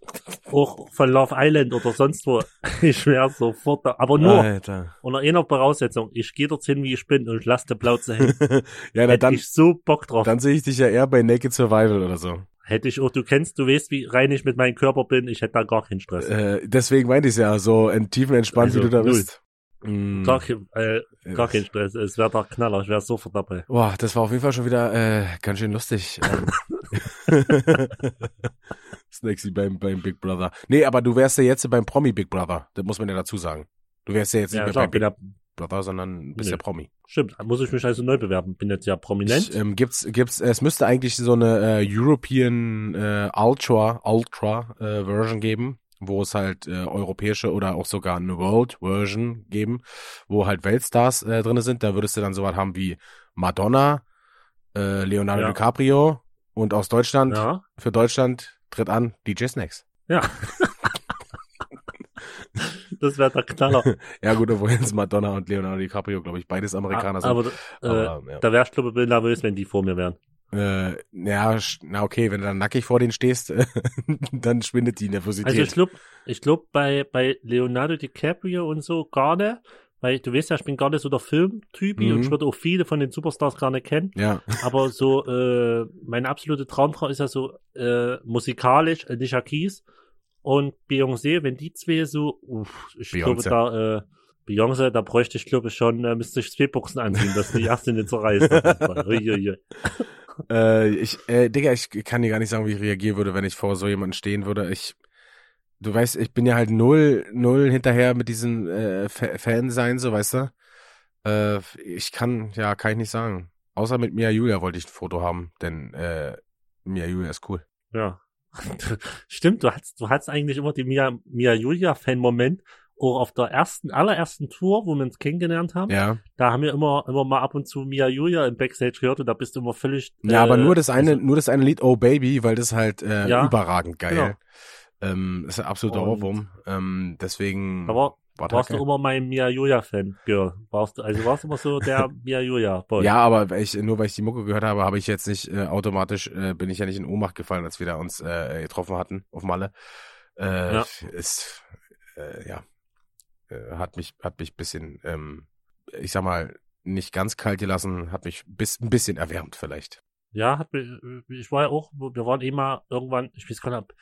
auch von Love Island oder sonst wo, ich wäre sofort da. Aber nur Alter. unter einer Voraussetzung. Ich gehe dorthin, wie ich bin und lass die Plauze hängen. ja, na, dann, ich so Bock drauf. dann sehe ich dich ja eher bei Naked Survival oder so. Hätte ich auch, du kennst, du weißt, wie rein ich mit meinem Körper bin. Ich hätte da gar keinen Stress. Äh, deswegen meinte ich ja, so in tiefen entspannt, Also, wie du da null. bist. Mm. Gar, kein- äh, gar keinen Stress. Es wäre der Knaller. Ich wäre sofort dabei. Boah, das war auf jeden Fall schon wieder äh, ganz schön lustig. Ähm. Snacksy beim, beim Big Brother. Nee, aber du wärst ja jetzt beim Promi Big Brother. Das muss man ja dazu sagen. Du wärst ja jetzt nicht Ja, mehr klar, beim Big Brother, sondern bist Nee. ja Promi. stimmt. Muss ich mich also neu bewerben. Bin jetzt ja prominent. Ich, ähm, gibt's, gibt's, es müsste eigentlich so eine äh, European äh, Ultra, Ultra äh, Version geben, wo es halt äh, europäische oder auch sogar eine World Version geben, wo halt Weltstars äh, drinne sind. Da würdest du dann sowas haben wie Madonna, äh, Leonardo Ja. DiCaprio und aus Deutschland, ja. für Deutschland tritt an DJ Snacks. Ja. das wäre der Knaller. Ja gut, obwohl jetzt Madonna und Leonardo DiCaprio, glaube ich, beides Amerikaner sind. Aber, äh, Aber, ja. da wärst du nervös, wenn die vor mir wären. Äh, ja, na okay, wenn du dann nackig vor denen stehst, dann schwindet die Nervosität. Also ich glaube, ich glaube bei, bei Leonardo DiCaprio und so gar nicht, weil du weißt ja, ich bin gar nicht so der Filmtyp Mhm. und ich würde auch viele von den Superstars gar nicht kennen. ja, Aber so, äh, meine absolute Traumfrau ist ja so äh, musikalisch Alicia Keys und Beyoncé, wenn die zwei so, uff, ich glaube Beyoncé. da, äh, Beyoncé, da bräuchte ich glaube ich schon, äh, müsste ich zwei Buchsen anziehen, dass die erste nicht Fall. Uiuiui. äh, ich, äh, Digga, ich kann dir gar nicht sagen, wie ich reagieren würde, wenn ich vor so jemanden stehen würde. Ich, du weißt, ich bin ja halt null, null hinterher mit diesem äh, Fa- Fan sein, so weißt du. Äh, ich kann, ja, kann ich nicht sagen. Außer mit Mia Julia wollte ich ein Foto haben, denn äh, Mia Julia ist cool. Ja. Stimmt, du hattest, du hattest eigentlich immer die Mia, Mia Julia Fan-Moment. Auch auf der ersten, allerersten Tour, wo wir uns kennengelernt haben, Ja. da haben wir immer, immer mal ab und zu Mia Julia im Backstage gehört und da bist du immer völlig. Ja, aber äh, nur das eine, also- nur das eine Lied Oh Baby, weil das halt äh, Ja, überragend geil. genau. Ähm, ist ein absoluter Ohrwurm. Ähm, deswegen Da das warst du immer mein Mia Julia Fan, Girl. Warst du, also warst du immer so der Mia Julia Boy. Ja, aber ich, nur weil ich die Mucke gehört habe, habe ich jetzt nicht äh, automatisch, äh, bin ich ja nicht in Ohnmacht gefallen, als wir da uns äh, getroffen hatten auf Malle. Äh, Ja. Ist, äh, ja, äh, hat mich, hat mich bisschen, ähm, ich sag mal, nicht ganz kalt gelassen, hat mich bis, ein bisschen erwärmt vielleicht. Ja, hat mich, ich war ja auch, wir waren immer irgendwann, ich weiß gar nicht,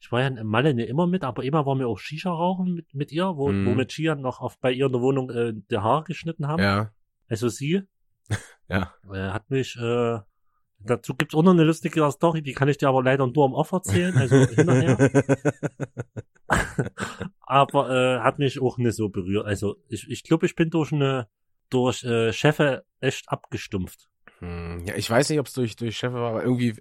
ich war ja in Malle nicht immer mit, aber immer waren wir auch Shisha rauchen mit, mit ihr, wo, Mhm. wo mit Chia noch auf, bei ihr in der Wohnung äh, die Haare geschnitten haben. Ja, Also sie ja. äh, hat mich, äh, dazu gibt's auch noch eine lustige Story, die kann ich dir aber leider nur im Off erzählen, also hinterher. aber äh, hat mich auch nicht so berührt. Also ich, ich glaube, ich bin durch eine, durch äh, Chefe echt abgestumpft. Hm, ja, ich weiß nicht, ob es durch, durch Chef war, aber irgendwie,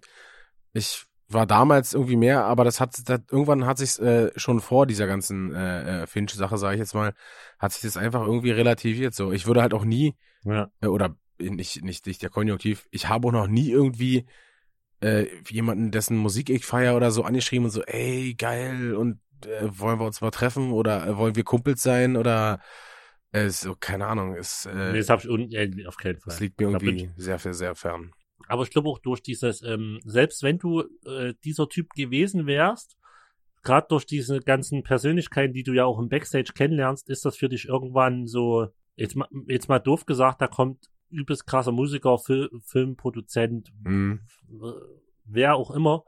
ich war damals irgendwie mehr, aber das hat, das, irgendwann hat sich äh, schon vor dieser ganzen äh, äh, Finch-Sache, sage ich jetzt mal, hat sich das einfach irgendwie relativiert. So, ich würde halt auch nie, Ja. äh, oder nicht, nicht, nicht der Konjunktiv, ich habe auch noch nie irgendwie äh, jemanden, dessen Musik ich feier oder so angeschrieben und so, ey, geil, und äh, wollen wir uns mal treffen oder äh, wollen wir Kumpels sein oder äh, so, keine Ahnung, es, äh, nee, das habe ich un äh, auf keinen Fall. das liegt mir irgendwie sehr, sehr, sehr fern. Aber ich glaube auch durch dieses, ähm, selbst wenn du äh, dieser Typ gewesen wärst, gerade durch diese ganzen Persönlichkeiten, die du ja auch im Backstage kennenlernst, ist das für dich irgendwann so, jetzt mal, jetzt mal doof gesagt, da kommt übelst krasser Musiker, Fil Filmproduzent, Mhm. wer auch immer.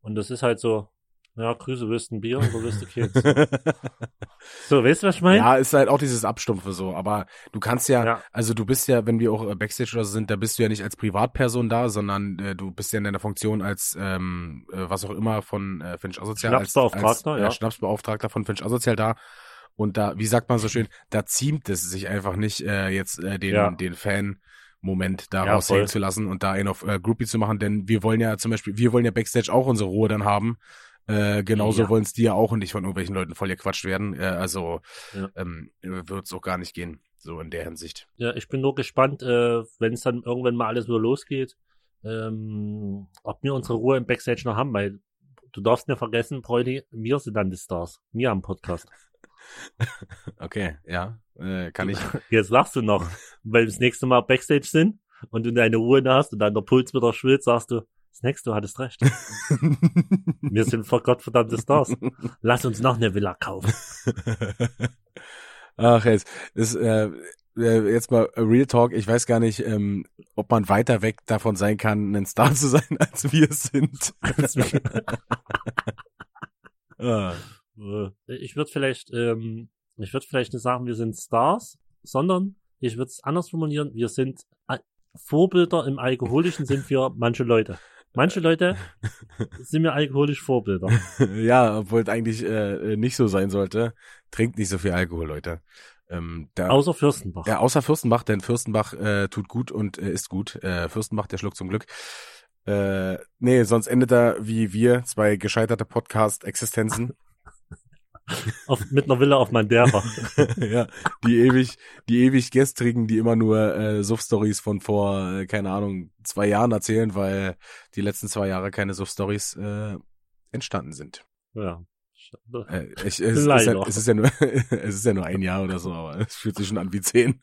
Und das ist halt so, ja, Grüße, willst du ein Bier oder willst du Keks? so, weißt du, was ich meine? Ja, ist halt auch dieses Abstumpfe so, aber du kannst ja, Ja. also du bist ja, wenn wir auch äh, Backstage oder so sind, da bist du ja nicht als Privatperson da, sondern äh, du bist ja in deiner Funktion als ähm, äh, was auch immer von äh, Finch Asozial als, Schnapsbeauftragter, als, äh, ja. Schnapsbeauftragter von Finch Asozial da und da, wie sagt man so schön, da ziemt es sich einfach nicht äh, jetzt äh, den Ja. den Fan Moment da Ja, raushängen zu lassen und da einen auf äh, Groupie zu machen, denn wir wollen ja zum Beispiel, wir wollen ja Backstage auch unsere Ruhe dann haben. Äh, genauso Ja. wollen es die ja auch und nicht von irgendwelchen Leuten voll gequatscht werden. Äh, also Ja. ähm, wird es auch gar nicht gehen. So in der Hinsicht. Ja, ich bin nur gespannt, äh, wenn es dann irgendwann mal alles wieder losgeht, ähm, ob wir unsere Ruhe im Backstage noch haben, weil du darfst nicht vergessen, Bräuti, wir sind dann die Stars. Wir am Podcast. Okay, ja, äh, kann ich. Jetzt lachst du noch, weil wir das nächste Mal Backstage sind und du deine Ruhe hast und dann der Puls wieder schwillt, sagst du, Snacks, du hattest recht. Wir sind vor Gottverdammte Stars. Lass uns noch eine Villa kaufen. Ach, jetzt ist äh, äh, jetzt mal Real Talk. Ich weiß gar nicht, ähm, ob man weiter weg davon sein kann, ein Star zu sein, als wir sind. ah. Äh, Ich würde vielleicht, ähm, ich würde vielleicht nicht sagen, wir sind Stars, sondern ich würde es anders formulieren, wir sind äh, Vorbilder im Alkoholischen sind wir manche Leute. Manche Leute sind mir alkoholisch Vorbilder. ja, obwohl es eigentlich äh, nicht so sein sollte. Trinkt nicht so viel Alkohol, Leute. Ähm, da, Außer Fürstenbach. ja, außer Fürstenbach, denn Fürstenbach äh, tut gut und äh, ist gut. Äh, Fürstenbach, der Schluck zum Glück. Äh, nee, sonst endet er wie wir, zwei gescheiterte Podcast-Existenzen. Auf, mit einer Villa auf Madeira. ja, die ewig, die ewig gestrigen, die immer nur äh, Suff-Stories von vor, äh, keine Ahnung, zwei Jahren erzählen, weil die letzten zwei Jahre keine Suff-Stories äh, entstanden sind. ja. Äh, ich, es, ist ja, es ist ja nur, es ist ja nur ein Jahr oder so, aber es fühlt sich schon an wie zehn.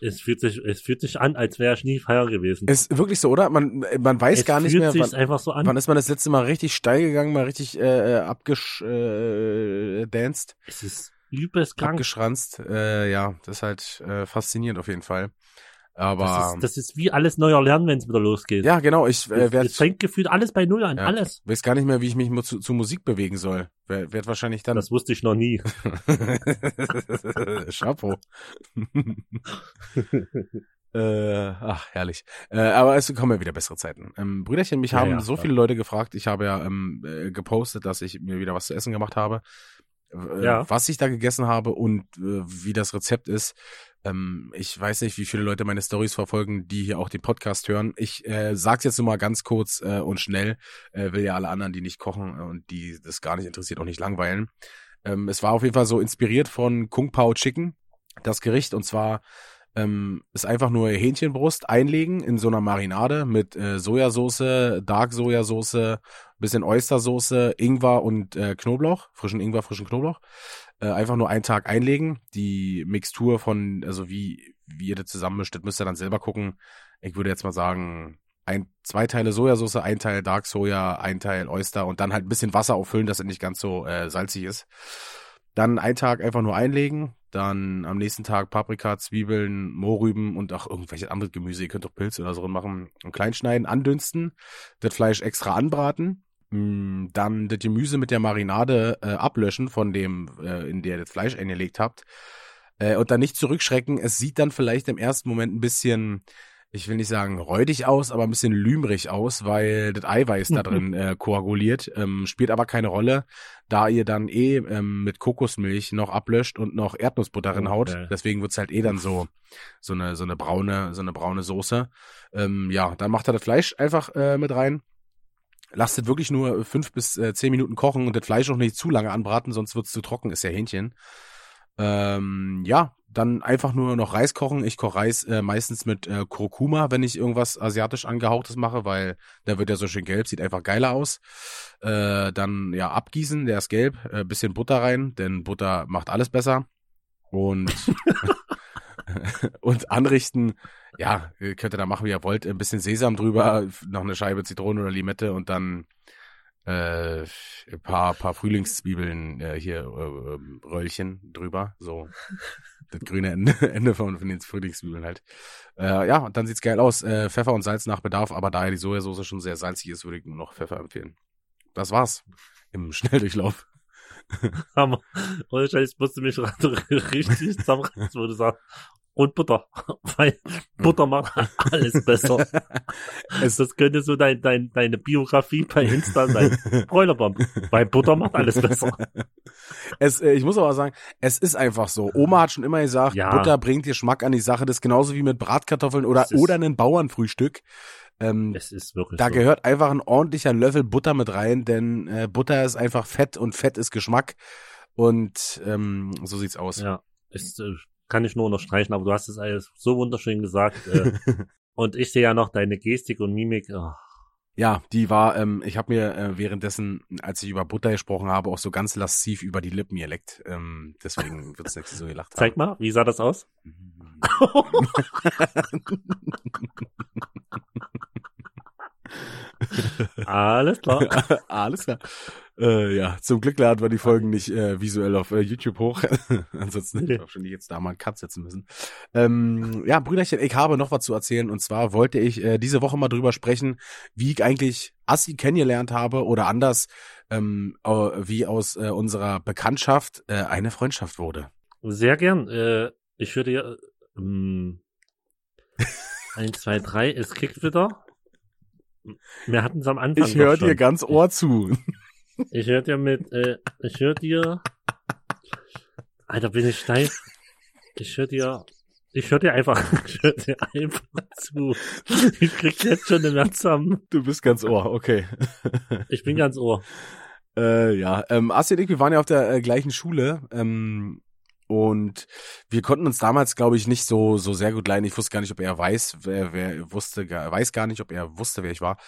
Es fühlt sich, es fühlt sich an, als wäre ich nie feiern gewesen. Ist wirklich so, oder? Man, man weiß es gar nicht mehr, wann, einfach so an. wann ist man das letzte Mal richtig steil gegangen, mal richtig äh, abgesch, äh, danced, es ist übelst krank. abgeschranzt. Äh, ja, das ist halt äh, faszinierend auf jeden Fall. Aber Das ist, das ist wie alles neu erlernen, wenn es wieder losgeht. ja, genau, ich äh, werde es fängt gefühlt alles bei Null an. Ja. Alles. weiß gar nicht mehr, wie ich mich zu, zu Musik bewegen soll. Wer werd wahrscheinlich dann Das wusste ich noch nie. Chapeau. äh, ach, herrlich. Äh, aber es kommen ja wieder bessere Zeiten. Ähm, Brüderchen, mich Ja, haben ja, so klar. viele Leute gefragt. Ich habe ja ähm, äh, gepostet, dass ich mir wieder was zu essen gemacht habe. Äh, Ja. Was ich da gegessen habe und äh, wie das Rezept ist. Ähm, ich weiß nicht, wie viele Leute meine Stories verfolgen, die hier auch den Podcast hören. Ich äh, sag's jetzt nur mal ganz kurz äh, und schnell. Äh, will ja alle anderen, die nicht kochen und die das gar nicht interessiert, auch nicht langweilen. Ähm, es war auf jeden Fall so inspiriert von Kung Pao Chicken, das Gericht. Und zwar ähm, ist einfach nur Hähnchenbrust einlegen in so einer Marinade mit äh, Sojasauce, Dark Sojasauce, bisschen Oystersoße, Ingwer und äh, Knoblauch, frischen Ingwer, frischen Knoblauch. Äh, einfach nur einen Tag einlegen. Die Mixtur von, also wie, wie ihr das zusammenmischt, das müsst ihr dann selber gucken. Ich würde jetzt mal sagen, ein, zwei Teile Sojasauce, ein Teil Dark Soja, ein Teil Oyster und dann halt ein bisschen Wasser auffüllen, dass es nicht ganz so äh, salzig ist. Dann einen Tag einfach nur einlegen, dann am nächsten Tag Paprika, Zwiebeln, Mohrrüben und auch irgendwelche andere Gemüse, ihr könnt auch Pilze oder so machen, und klein schneiden, andünsten, das Fleisch extra anbraten, mh, dann das Gemüse mit der Marinade äh, ablöschen von dem, äh, in der ihr das Fleisch eingelegt habt äh, und dann nicht zurückschrecken. Es sieht dann vielleicht im ersten Moment ein bisschen ich will nicht sagen räudig aus, aber ein bisschen lümrig aus, weil das Eiweiß da drin äh, koaguliert, ähm, spielt aber keine Rolle, da ihr dann eh ähm, mit Kokosmilch noch ablöscht und noch Erdnussbutter reinhaut. Okay. Deswegen wird's halt eh dann so so eine so eine braune so eine braune Soße. Ähm, ja, dann macht er das Fleisch einfach äh, mit rein. Lasst es wirklich nur fünf bis äh, zehn Minuten kochen und das Fleisch auch nicht zu lange anbraten, sonst wird's zu trocken, ist ja Hähnchen. Ähm, ja, dann einfach nur noch Reis kochen. Ich koche Reis äh, meistens mit äh, Kurkuma, wenn ich irgendwas asiatisch angehauchtes mache, weil der wird ja so schön gelb, sieht einfach geiler aus. Äh, dann ja abgießen, der ist gelb, äh, bisschen Butter rein, denn Butter macht alles besser. Und und anrichten, ja, könnt ihr da machen, wie ihr wollt, ein bisschen Sesam drüber, noch eine Scheibe Zitrone oder Limette und dann äh, ein paar, paar Frühlingszwiebeln äh, hier äh, ähm, Röllchen drüber, so das grüne Ende, Ende von, von den Frühlingszwiebeln halt. Äh, ja, und dann sieht's geil aus. Äh, Pfeffer und Salz nach Bedarf, aber da ja die Sojasauce schon sehr salzig ist, würde ich nur noch Pfeffer empfehlen. Das war's im Schnelldurchlauf. Hammer. Ohne musste mich richtig zusammenreißen, wo du sagst, und Butter. Weil Butter macht alles besser. Es- das könnte so dein, dein, deine Biografie bei Insta sein. Bräulerbomb. Weil Butter macht alles besser. Es, äh, ich muss aber sagen, es ist einfach so. Oma hat schon immer gesagt, Ja. Butter bringt Geschmack an die Sache. Das ist genauso wie mit Bratkartoffeln oder, oder ein Bauernfrühstück. Ähm, Es ist wirklich da so. gehört einfach ein ordentlicher Löffel Butter mit rein, denn äh, Butter ist einfach Fett und Fett ist Geschmack. Und ähm, so sieht's aus. Ja. Ist, äh, kann ich nur unterstreichen, aber du hast es alles so wunderschön gesagt. Äh, und ich sehe ja noch deine Gestik und Mimik. Oh. Ja, die war, ähm, ich habe mir äh, währenddessen, als ich über Butter gesprochen habe, auch so ganz lasziv über die Lippen geleckt. Ähm, deswegen wird es nicht so gelacht Zeig mal, wie sah das aus? Alles klar. Alles klar. Äh, ja, zum Glück laden wir die Folgen nicht äh, visuell auf äh, YouTube hoch. Ansonsten hätte ich wahrscheinlich jetzt da mal einen Cut setzen müssen. Ähm, ja, Brüderchen, ich habe noch was zu erzählen. Und zwar wollte ich äh, diese Woche mal drüber sprechen, wie ich eigentlich Assi kennengelernt habe oder anders, ähm, wie aus äh, unserer Bekanntschaft äh, eine Freundschaft wurde. Sehr gern. Äh, ich würde ja ähm, eins, zwei, drei, es kickt wieder. Wir hatten es am Anfang. Ich höre dir ganz Ohr zu. Ich höre dir mit, äh, ich höre dir. Alter, bin ich steif. Ich höre dir, ich höre dir einfach, ich höre dir einfach zu. Ich krieg jetzt schon den März zusammen. Du bist ganz Ohr, okay. Ich bin ganz Ohr. Äh, ja, ähm, Asti und ich, wir waren ja auf der äh, gleichen Schule. Ähm, und wir konnten uns damals, glaube ich, nicht so so sehr gut leiden. Ich wusste gar nicht, ob er weiß, wer, wer wusste, weiß gar nicht, ob er wusste, wer ich war.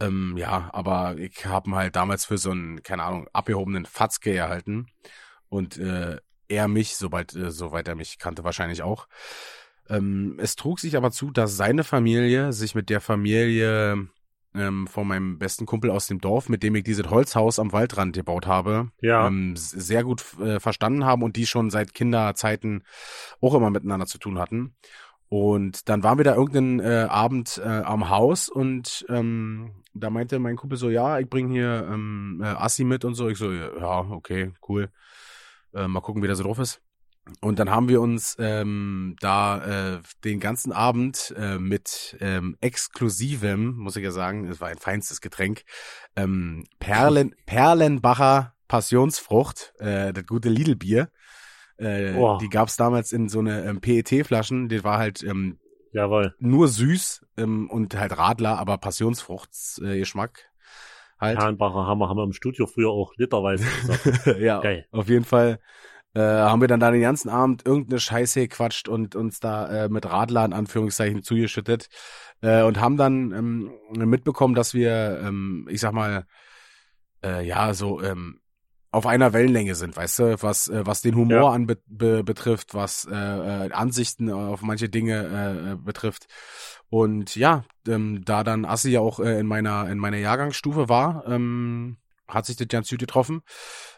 Ähm, ja, aber ich habe ihn halt damals für so einen, keine Ahnung, abgehobenen Fatzke erhalten. Und äh, er mich, sobald, äh, soweit er mich kannte, wahrscheinlich auch. Ähm, es trug sich aber zu, dass seine Familie sich mit der Familie ähm, von meinem besten Kumpel aus dem Dorf, mit dem ich dieses Holzhaus am Waldrand gebaut habe, ja. ähm, sehr gut äh, verstanden haben und die schon seit Kinderzeiten auch immer miteinander zu tun hatten. Und dann waren wir da irgendeinen äh, Abend äh, am Haus und ähm, da meinte mein Kumpel so, ja, ich bring hier ähm, äh, Assi mit und so. Ich so, ja, okay, cool. Äh, mal gucken, wie der so drauf ist. Und dann haben wir uns ähm, da äh, den ganzen Abend äh, mit ähm, exklusivem, muss ich ja sagen, es war ein feinstes Getränk, ähm, Perlen, Perlenbacher Passionsfrucht, äh, das gute Lidl-Bier. Äh, oh. Die gab's damals in so eine ähm, PET-Flaschen, die war halt ähm, Jawohl. nur süß ähm, und halt Radler, aber Passionsfruchtsgeschmack. Äh, halt. Perlenbacher haben wir, haben wir im Studio früher auch literweise gesagt. ja, Geil. auf jeden Fall äh, haben wir dann da den ganzen Abend irgendeine Scheiße gequatscht und uns da äh, mit Radler in Anführungszeichen zugeschüttet äh, und haben dann ähm, mitbekommen, dass wir, ähm, ich sag mal, äh, ja, so ähm, auf einer Wellenlänge sind, weißt du, was, äh, was den Humor ja. anbe be betrifft, was äh, äh, Ansichten auf manche Dinge äh, äh, betrifft. Und ja, ähm, da dann Assi ja auch äh, in meiner in meiner Jahrgangsstufe war, ähm, hat sich das ganz gut getroffen,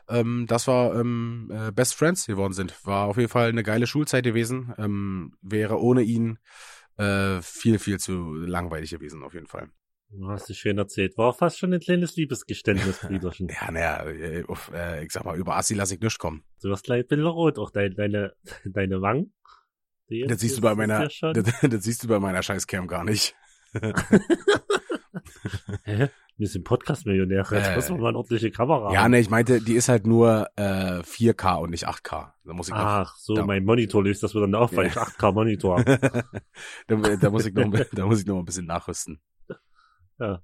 ähm, dass wir ähm, äh, Best Friends geworden sind. War auf jeden Fall eine geile Schulzeit gewesen. Ähm, wäre ohne ihn äh, viel, viel zu langweilig gewesen, auf jeden Fall. Du hast es schön erzählt. War fast schon ein kleines Liebesgeständnis, Brüderchen. ja, naja, äh, äh, ich sag mal, über Assi lasse ich nicht kommen. Du wirst gleich rot, auch deine, deine, deine Wangen. Das siehst du bei meiner, das, das, siehst du bei meiner Scheißcam gar nicht. Hä? Wir sind Podcast-Millionäre, jetzt äh, müssen wir mal eine ordentliche Kamera Ja, haben. ne, ich meinte, die ist halt nur äh, 4K und nicht 8K. Da muss ich Ach, noch, so, da, mein Monitor löst das wieder auf, weil ich 8K-Monitor habe. da, da, muss ich noch, da muss ich noch ein bisschen nachrüsten. Ja.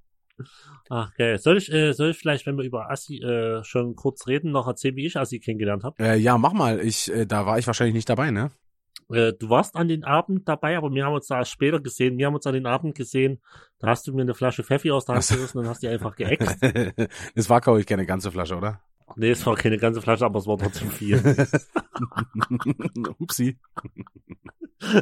Ach, okay. Soll ich, äh, soll ich vielleicht, wenn wir über Assi äh, schon kurz reden, noch erzählen, wie ich Assi kennengelernt habe? Äh, ja, mach mal. Ich, äh, da war ich wahrscheinlich nicht dabei, ne? Äh, du warst an den Abend dabei, aber wir haben uns da später gesehen. Wir haben uns an den Abend gesehen. Da hast du mir eine Flasche Pfeffi aus der Hand gerissen und hast die einfach geäxt. Es war, glaube ich, keine ganze Flasche, oder? Nee, es war keine ganze Flasche, aber es war trotzdem viel. Upsi.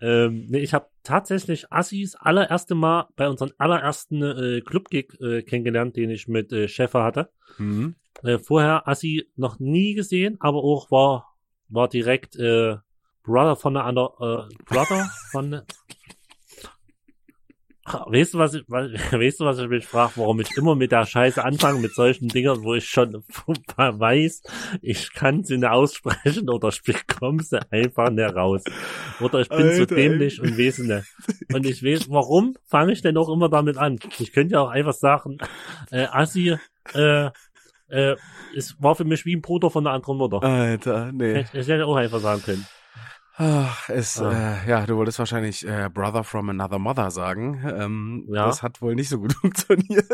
ähm, nee, ich habe tatsächlich Assis allererste Mal bei unserem allerersten äh, Club-Gig äh, kennengelernt, den ich mit äh, Schäfer hatte. Mhm. Äh, vorher Assi noch nie gesehen, aber auch war war direkt äh, Brother von der anderen, äh, Brother von Weißt du, was ich, weißt du, was ich mich frage, warum ich immer mit der Scheiße anfange, mit solchen Dingern, wo ich schon weiß, ich kann sie nicht aussprechen oder ich bekomme sie einfach nicht raus. Oder ich bin Alter, zu dämlich und weiß nicht. Und ich weiß, warum fange ich denn auch immer damit an? Ich könnte ja auch einfach sagen, äh, Assi, äh, äh, es war für mich wie ein Bruder von der anderen Mutter. Alter, nee. Ich, ich hätte auch einfach sagen können. Ach, es, ah. äh, ja, du wolltest wahrscheinlich äh, Brother from Another Mother sagen. Ähm, ja. Das hat wohl nicht so gut funktioniert.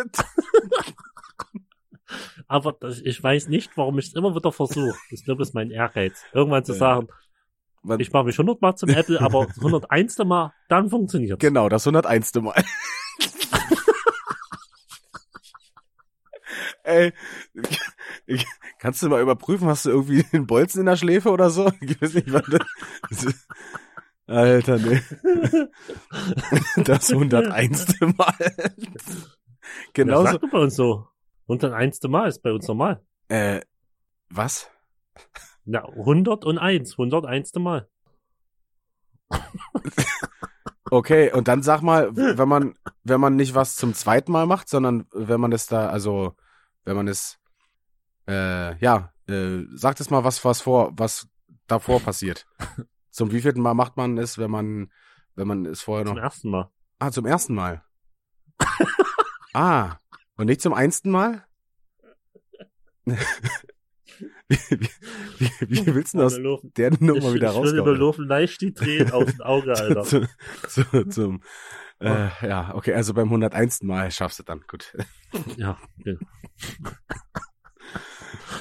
Aber das, ich weiß nicht, warum ich es immer wieder versuche. Ich glaube, es ist mein Ehrgeiz. Irgendwann zu sagen, man, Ich mache mich 100 Mal zum Apple, aber 101. Mal, dann funktioniert genau, das 101. Mal. Ey, kannst du mal überprüfen, hast du irgendwie einen Bolzen in der Schläfe oder so? Ich weiß nicht, was das Alter, nee. Das 101. Mal. Ja, Genauso. sagt bei uns so. 101. Mal ist bei uns normal. Äh, was? Ja, 101, 101. Mal. Okay, und dann sag mal, wenn man, wenn man nicht was zum zweiten Mal macht, sondern wenn man es da, also, wenn man es, äh, ja, äh, sagt es mal, was, was vor, was davor passiert. Zum wievielten Mal macht man es, wenn man, wenn man es vorher Zum noch, ersten Mal. ah, zum ersten Mal. ah, und nicht zum einsten Mal? wie, wie, wie, willst du laufen- der Nummer wieder ich würde mir rauskommen? laufen leicht die Tränen aus dem Auge, Alter. zu, zu, zum, äh, ja, okay, also beim 101. Mal schaffst du dann, gut. ja, genau.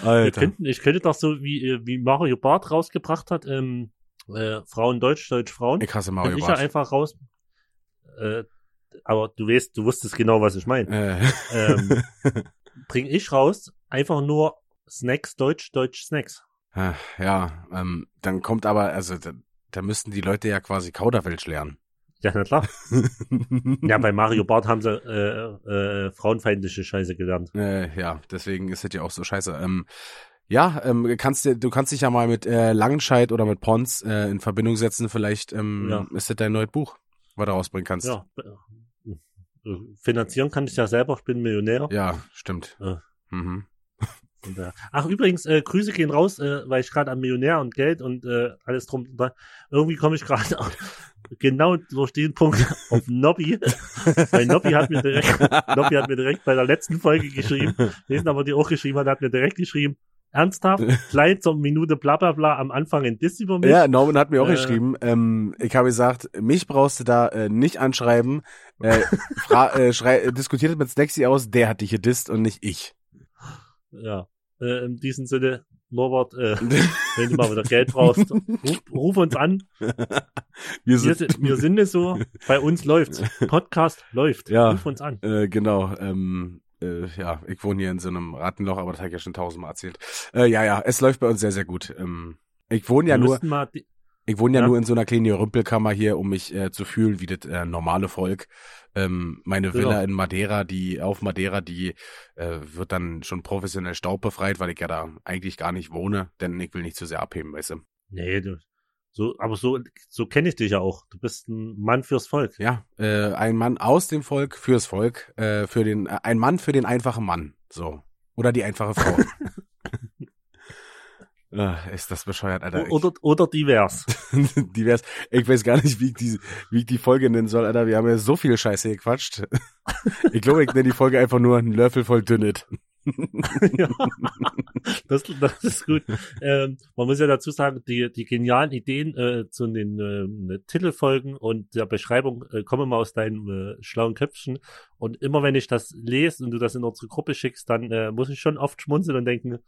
Alter. könnten, ich könnte doch so, wie, äh, wie Mario Barth rausgebracht hat, ähm, äh, Frauen Deutsch, Deutsch Frauen. Ich hasse Könnte Mario ich ja einfach raus. Äh, aber du weißt, du wusstest genau, was ich meine. Äh, Ähm, bring ich raus, einfach nur Snacks, Deutsch, Deutsch, Snacks. äh, ja, ähm, dann kommt aber, also da, da müssten die Leute ja quasi Kauderwelsch lernen. Ja, na klar. Ja, bei Mario Barth haben sie äh, äh, frauenfeindliche Scheiße gelernt. äh, ja, deswegen ist es ja auch so scheiße. Ähm, ja, ähm, kannst du, du kannst dich ja mal mit äh, Langenscheid oder mit Pons äh, in Verbindung setzen. Vielleicht ähm, Ja. ist das dein neues Buch, was du rausbringen kannst. Ja. äh, Finanzieren kann ich ja selber, ich bin Millionär. Ja, stimmt. Ja. Mhm. Und, äh, ach, übrigens, äh, Grüße gehen raus, äh, weil ich gerade am Millionär und Geld und äh, alles drum. Irgendwie komme ich gerade genau durch den Punkt auf Nobby. weil Nobby hat mir direkt, Nobby hat mir direkt bei der letzten Folge geschrieben, lesen aber die auch geschrieben hat, hat mir direkt geschrieben, ernsthaft, klein zur Minute bla bla bla am Anfang ein Diss über mich. Ja, Norman hat mir auch Äh. geschrieben, ähm, ich habe gesagt, mich brauchst du da äh, nicht anschreiben. Äh, äh, schrei diskutiert mit Snacksy aus, der hat dich gedisst und nicht ich. Ja. Äh, in diesem Sinne, Norbert, äh, wenn du mal wieder Geld brauchst, ruf, ruf uns an. Wir Wir sind, sind, wir sind es so, bei uns läuft's. Podcast läuft. Ja. Ruf uns an. äh, genau, ähm, äh, ja, ich wohne hier in so einem Rattenloch, aber das habe ich ja schon tausendmal erzählt. Äh, ja, ja, es läuft bei uns sehr, sehr gut. Ähm, ich wohne ja wir nur, ich wohne ja, Ja. nur in so einer kleinen Rümpelkammer hier, um mich äh, zu fühlen wie das äh, normale Volk. Ähm, meine Genau. Villa in Madeira, die auf Madeira, die äh, wird dann schon professionell staubbefreit, weil ich ja da eigentlich gar nicht wohne, denn ich will nicht zu sehr abheben, weißt du. nee, du, so, aber so, so kenne ich dich ja auch. Du bist ein Mann fürs Volk. Ja, äh, ein Mann aus dem Volk fürs Volk, äh, für den äh, ein Mann für den einfachen Mann, so oder die einfache Frau. Ah, ist das bescheuert, Alter. Oder, oder divers. Divers. Ich weiß gar nicht, wie ich, die, wie ich die Folge nennen soll, Alter. Wir haben ja so viel Scheiße gequatscht. Ich glaube, ich nenne die Folge einfach nur ein Löffel voll Dünnet. ja, das, das ist gut. Ähm, man muss ja dazu sagen, die, die genialen Ideen äh, zu den äh, Titelfolgen und der Beschreibung äh, kommen mal aus deinem äh, schlauen Köpfchen. Und immer wenn ich das lese und du das in unsere Gruppe schickst, dann äh, muss ich schon oft schmunzeln und denken,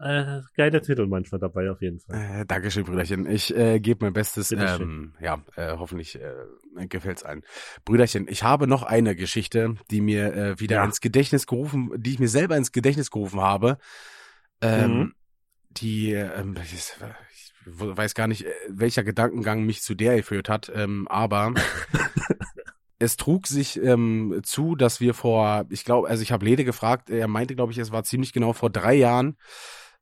äh, geile Titel manchmal dabei auf jeden Fall. Äh, Dankeschön, Brüderchen. Ich äh, gebe mein Bestes. Ähm, ja, äh, hoffentlich äh, gefällt's allen. Brüderchen, ich habe noch eine Geschichte, die mir äh, wieder Ja. ins Gedächtnis gerufen, die ich mir selber ins Gedächtnis gerufen habe. Ähm, Mhm. Die, ähm, ich ich weiß gar nicht, äh, welcher Gedankengang mich zu der geführt hat, ähm, aber es trug sich ähm, zu, dass wir vor, ich glaube, also ich habe Lede gefragt, er meinte, glaube ich, es war ziemlich genau vor drei Jahren,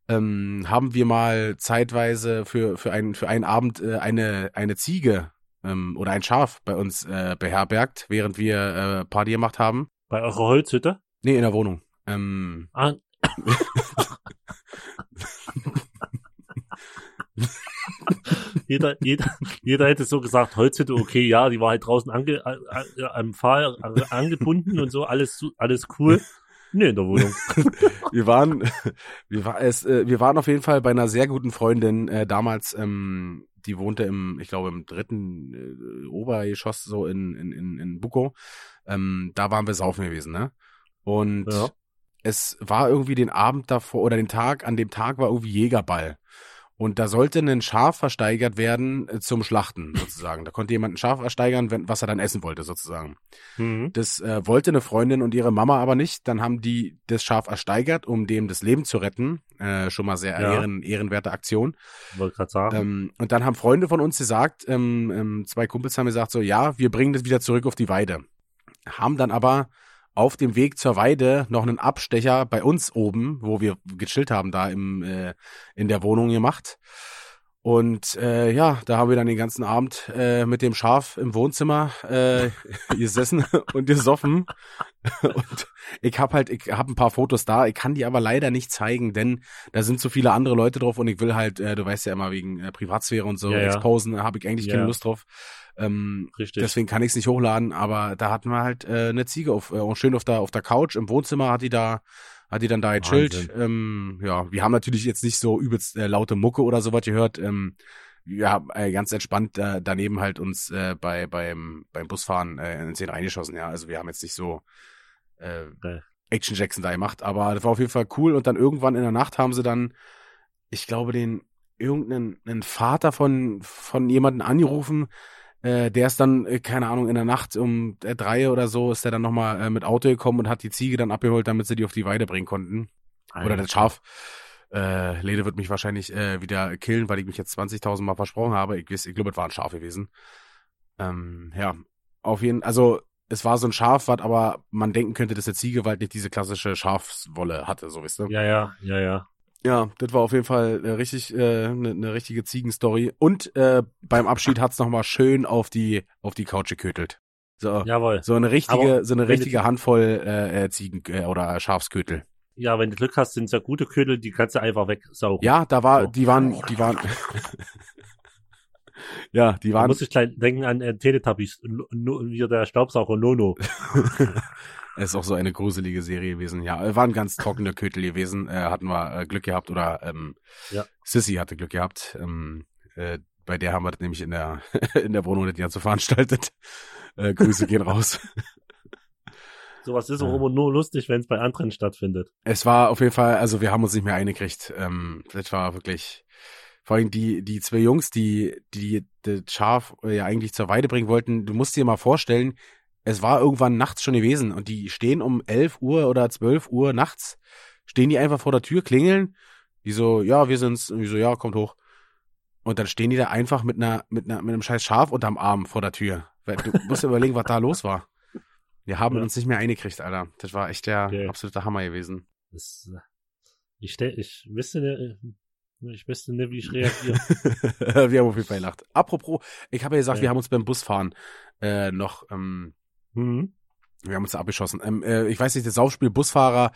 ähm, haben wir mal zeitweise für für einen für einen Abend äh, eine eine Ziege ähm, oder ein Schaf bei uns äh, beherbergt, während wir äh, Party gemacht haben. Bei eurer Holzhütte? Nee, in der Wohnung. Ähm, Ah. jeder, jeder, jeder hätte so gesagt, Holzhütte, okay, ja, die war halt draußen ange, äh, am Pfahl äh, angebunden und so, alles, alles cool. Nee, in der Wohnung. wir waren wir war es äh, wir waren auf jeden Fall bei einer sehr guten Freundin äh, damals ähm, die wohnte im ich glaube im dritten äh, Obergeschoss so in in in, in Buko ähm, da waren wir saufen gewesen ne und Ja. es war irgendwie den Abend davor oder den Tag an dem Tag war irgendwie Jägerball Und da sollte ein Schaf versteigert werden äh, zum Schlachten sozusagen. Da konnte jemand ein Schaf versteigern, wenn, was er dann essen wollte sozusagen. Mhm. Das äh, wollte eine Freundin und ihre Mama aber nicht. Dann haben die das Schaf ersteigert, um dem das Leben zu retten. Äh, schon mal sehr Ja. ehren, ehrenwerte Aktion. Wollte gerade sagen. Ähm, und dann haben Freunde von uns gesagt, ähm, ähm, zwei Kumpels haben gesagt so, ja, wir bringen das wieder zurück auf die Weide. Haben dann aber auf dem Weg zur Weide noch einen Abstecher bei uns oben, wo wir gechillt haben, da im, äh, in der Wohnung gemacht. Und äh, ja, da haben wir dann den ganzen Abend äh, mit dem Schaf im Wohnzimmer äh, gesessen und gesoffen. Und ich habe halt, ich habe ein paar Fotos da, ich kann die aber leider nicht zeigen, denn da sind so viele andere Leute drauf und ich will halt, äh, du weißt ja immer wegen äh, Privatsphäre und so, Ja, ja. exposen, habe ich eigentlich Ja. keine Lust drauf. Ähm, Richtig. deswegen kann ich es nicht hochladen, aber da hatten wir halt äh, eine Ziege auf, äh, schön auf der auf der Couch im Wohnzimmer hat die da hat die dann da gechillt. Ähm, ja, wir haben natürlich jetzt nicht so übelst äh, laute Mucke oder sowas gehört. Ähm, wir haben äh, ganz entspannt äh, daneben halt uns äh, bei beim beim Busfahren äh, in den Zehen reingeschossen. Ja, also wir haben jetzt nicht so äh. Action Jackson da gemacht, aber das war auf jeden Fall cool. Und dann irgendwann in der Nacht haben sie dann, ich glaube, den irgendeinen einen Vater von von jemanden angerufen. Äh, der ist dann, äh, keine Ahnung, in der Nacht um äh, drei oder so ist der dann nochmal äh, mit Auto gekommen und hat die Ziege dann abgeholt, damit sie die auf die Weide bringen konnten. Oder das Schaf. Äh, Lede wird mich wahrscheinlich äh, wieder killen, weil ich mich jetzt 20.000 Mal versprochen habe. Ich, weiß- ich glaube, es war ein Schaf gewesen. Ähm, ja, auf jeden also es war so ein Schaf, was aber man denken könnte, dass der Ziege, weil nicht diese klassische Schafswolle hatte, so wisst ihr. Ja, ja, ja, ja. Ja, das war auf jeden Fall äh, richtig eine äh, ne, ne richtige Ziegenstory. Und äh, beim Abschied hat's noch mal schön auf die auf die Couch gekötelt. So, Jawohl. so eine richtige, Aber so eine richtige Handvoll äh, äh, Ziegen äh, oder Schafskötel. Ja, wenn du Glück hast, sind es ja gute Ködel, die kannst du einfach wegsaugen. Ja, da war, So. die waren, die waren. ja, die Da waren. muss ich gleich denken an äh, Teletubbies, wie der Staubsauger Nono. Es ist auch so eine gruselige Serie gewesen. Ja, äh, waren ganz trockene Kötel gewesen. Äh, hatten wir äh, Glück gehabt oder ähm, Ja. Sissy hatte Glück gehabt. Ähm, äh, bei der haben wir das nämlich in der in der Wohnung das Jahr so veranstaltet. Äh, Grüße gehen raus. Sowas ist auch immer nur lustig, wenn es bei anderen stattfindet. Es war auf jeden Fall, also wir haben uns nicht mehr eingekriegt. Ähm, das war wirklich, vor allem die, die zwei Jungs, die, die das Schaf äh, ja eigentlich zur Weide bringen wollten, du musst dir mal vorstellen, es war irgendwann nachts schon gewesen und die stehen um 11 Uhr oder 12 Uhr nachts, stehen die einfach vor der Tür, klingeln, die so, ja, wir sind's, und die so, ja, kommt hoch. Und dann stehen die da einfach mit einer, mit einer, mit einem scheiß Schaf unterm Arm vor der Tür. Weil Du musst dir überlegen, was da los war. Wir haben Ja. uns nicht mehr eingekriegt, Alter. Das war echt der Okay. absolute Hammer gewesen. Das, äh, ich, stell, ich wüsste nicht, äh, ich wüsste nicht, wie ich reagiere. wir haben auf jeden Fall gelacht. Apropos, ich habe ja gesagt, Ja. wir haben uns beim Busfahren äh, noch, ähm, mhm. wir haben uns da abgeschossen. Ähm, äh, ich weiß nicht, das Saufspiel Busfahrer,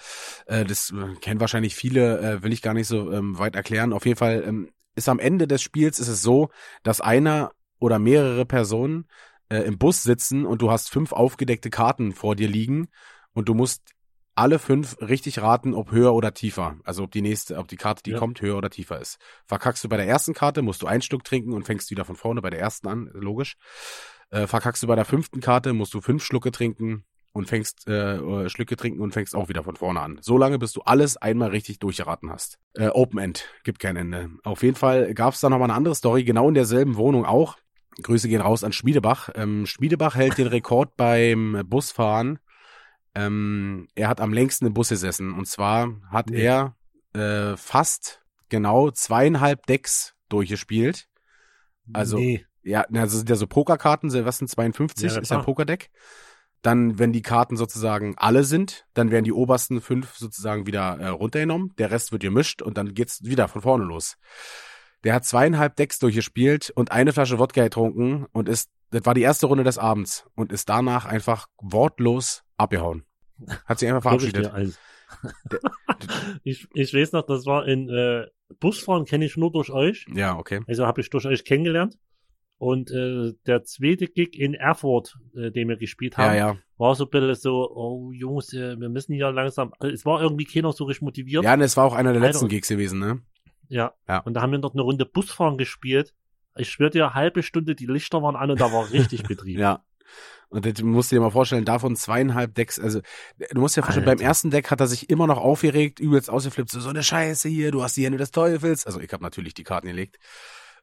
äh, das äh, kennen wahrscheinlich viele, äh, will ich gar nicht so ähm, weit erklären. Auf jeden Fall ähm, ist am Ende des Spiels ist es so, dass einer oder mehrere Personen äh, im Bus sitzen und du hast fünf aufgedeckte Karten vor dir liegen und du musst alle fünf richtig raten, ob höher oder tiefer. Also ob die nächste, ob die Karte, die Ja. kommt, höher oder tiefer ist. Verkackst du bei der ersten Karte, musst du ein Stück trinken und fängst wieder von vorne bei der ersten an, logisch. Äh, verkackst du bei der fünften Karte, musst du fünf Schlucke trinken und fängst äh, äh, Schlücke trinken und fängst auch wieder von vorne an. So lange, bis du alles einmal richtig durchgeraten hast. Äh, Open End, gibt kein Ende. Auf jeden Fall gab es da noch mal eine andere Story, genau in derselben Wohnung auch. Grüße gehen raus an Schmiedebach. Ähm, Schmiedebach hält den Rekord beim Busfahren. Ähm, er hat am längsten im Bus gesessen. Und zwar hat er äh, fast genau zweieinhalb Decks durchgespielt. Also, nee. Ja, das sind ja so Pokerkarten, sind 52, Ja, ist ja ein Pokerdeck. Dann, wenn die Karten sozusagen alle sind, dann werden die obersten fünf sozusagen wieder äh, runtergenommen. Der Rest wird gemischt und dann geht's wieder von vorne los. Der hat zweieinhalb Decks durchgespielt und eine Flasche Wodka getrunken und ist, das war die erste Runde des Abends und ist danach einfach wortlos abgehauen. Hat sich einfach verabschiedet. ich, ich weiß noch, das war in äh, Busfahren kenne ich nur durch euch. Ja, okay. Also habe ich durch euch kennengelernt. Und äh, der zweite Gig in Erfurt, äh, den wir gespielt haben, Ja, ja. war so ein bisschen so, oh Jungs, äh, wir müssen hier langsam. Also, es war irgendwie keiner so richtig motiviert. Ja, und es war auch einer der letzten Gigs gewesen, ne? Ja. Ja. Und da haben wir dort eine Runde Busfahren gespielt. Ich schwör dir, halbe Stunde, die Lichter waren an und da war richtig Betrieb. Ja. Und du musst dir mal vorstellen, davon zweieinhalb Decks, also du musst dir vorstellen, Alter. beim ersten Deck hat er sich immer noch aufgeregt, übelst ausgeflippt, so, so eine Scheiße hier, du hast die Hände des Teufels. Also ich habe natürlich die Karten gelegt.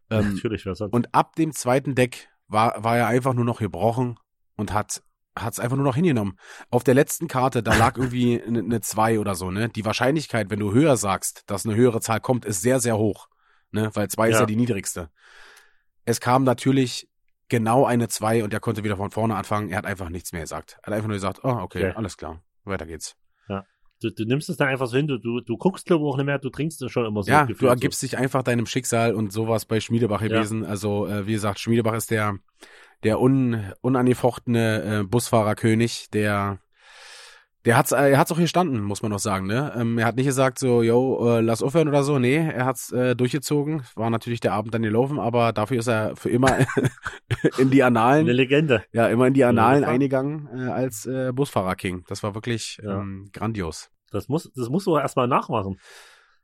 Ähm, Natürlich, was sonst. und ab dem zweiten Deck war, war er einfach nur noch gebrochen und hat hat's einfach nur noch hingenommen. Auf der letzten Karte, da lag irgendwie eine eine 2 oder so, ne? Die Wahrscheinlichkeit, wenn du höher sagst, dass eine höhere Zahl kommt, ist sehr, sehr hoch. Ne? Weil 2 ist Ja. ja die niedrigste. Es kam natürlich genau eine 2 und er konnte wieder von vorne anfangen. Er hat einfach nichts mehr gesagt. Er hat einfach nur gesagt, oh, okay, Okay. alles klar. Weiter geht's. Du, du nimmst es dann einfach so hin, du, du, du guckst glaube ich auch nicht mehr, du trinkst es schon immer so. ja, du ergibst dich einfach deinem Schicksal und sowas bei Schmiedebach Ja. gewesen. Also, äh, wie gesagt, Schmiedebach ist der, der un, unangefochtene äh, Busfahrerkönig, der, der hat's, äh, er hat's auch gestanden, muss man noch sagen, ne? Ähm, er hat nicht gesagt so, yo, äh, lass aufhören oder so. Nee, er hat's äh, durchgezogen. War natürlich der Abend dann gelaufen, aber dafür ist er für immer in die so. Eine Annalen, Legende. ja, immer in die Annalen Ja. eingegangen äh, als äh, Busfahrerking. Das war wirklich Ja. ähm, grandios. Das muss, das musst du erstmal nachmachen.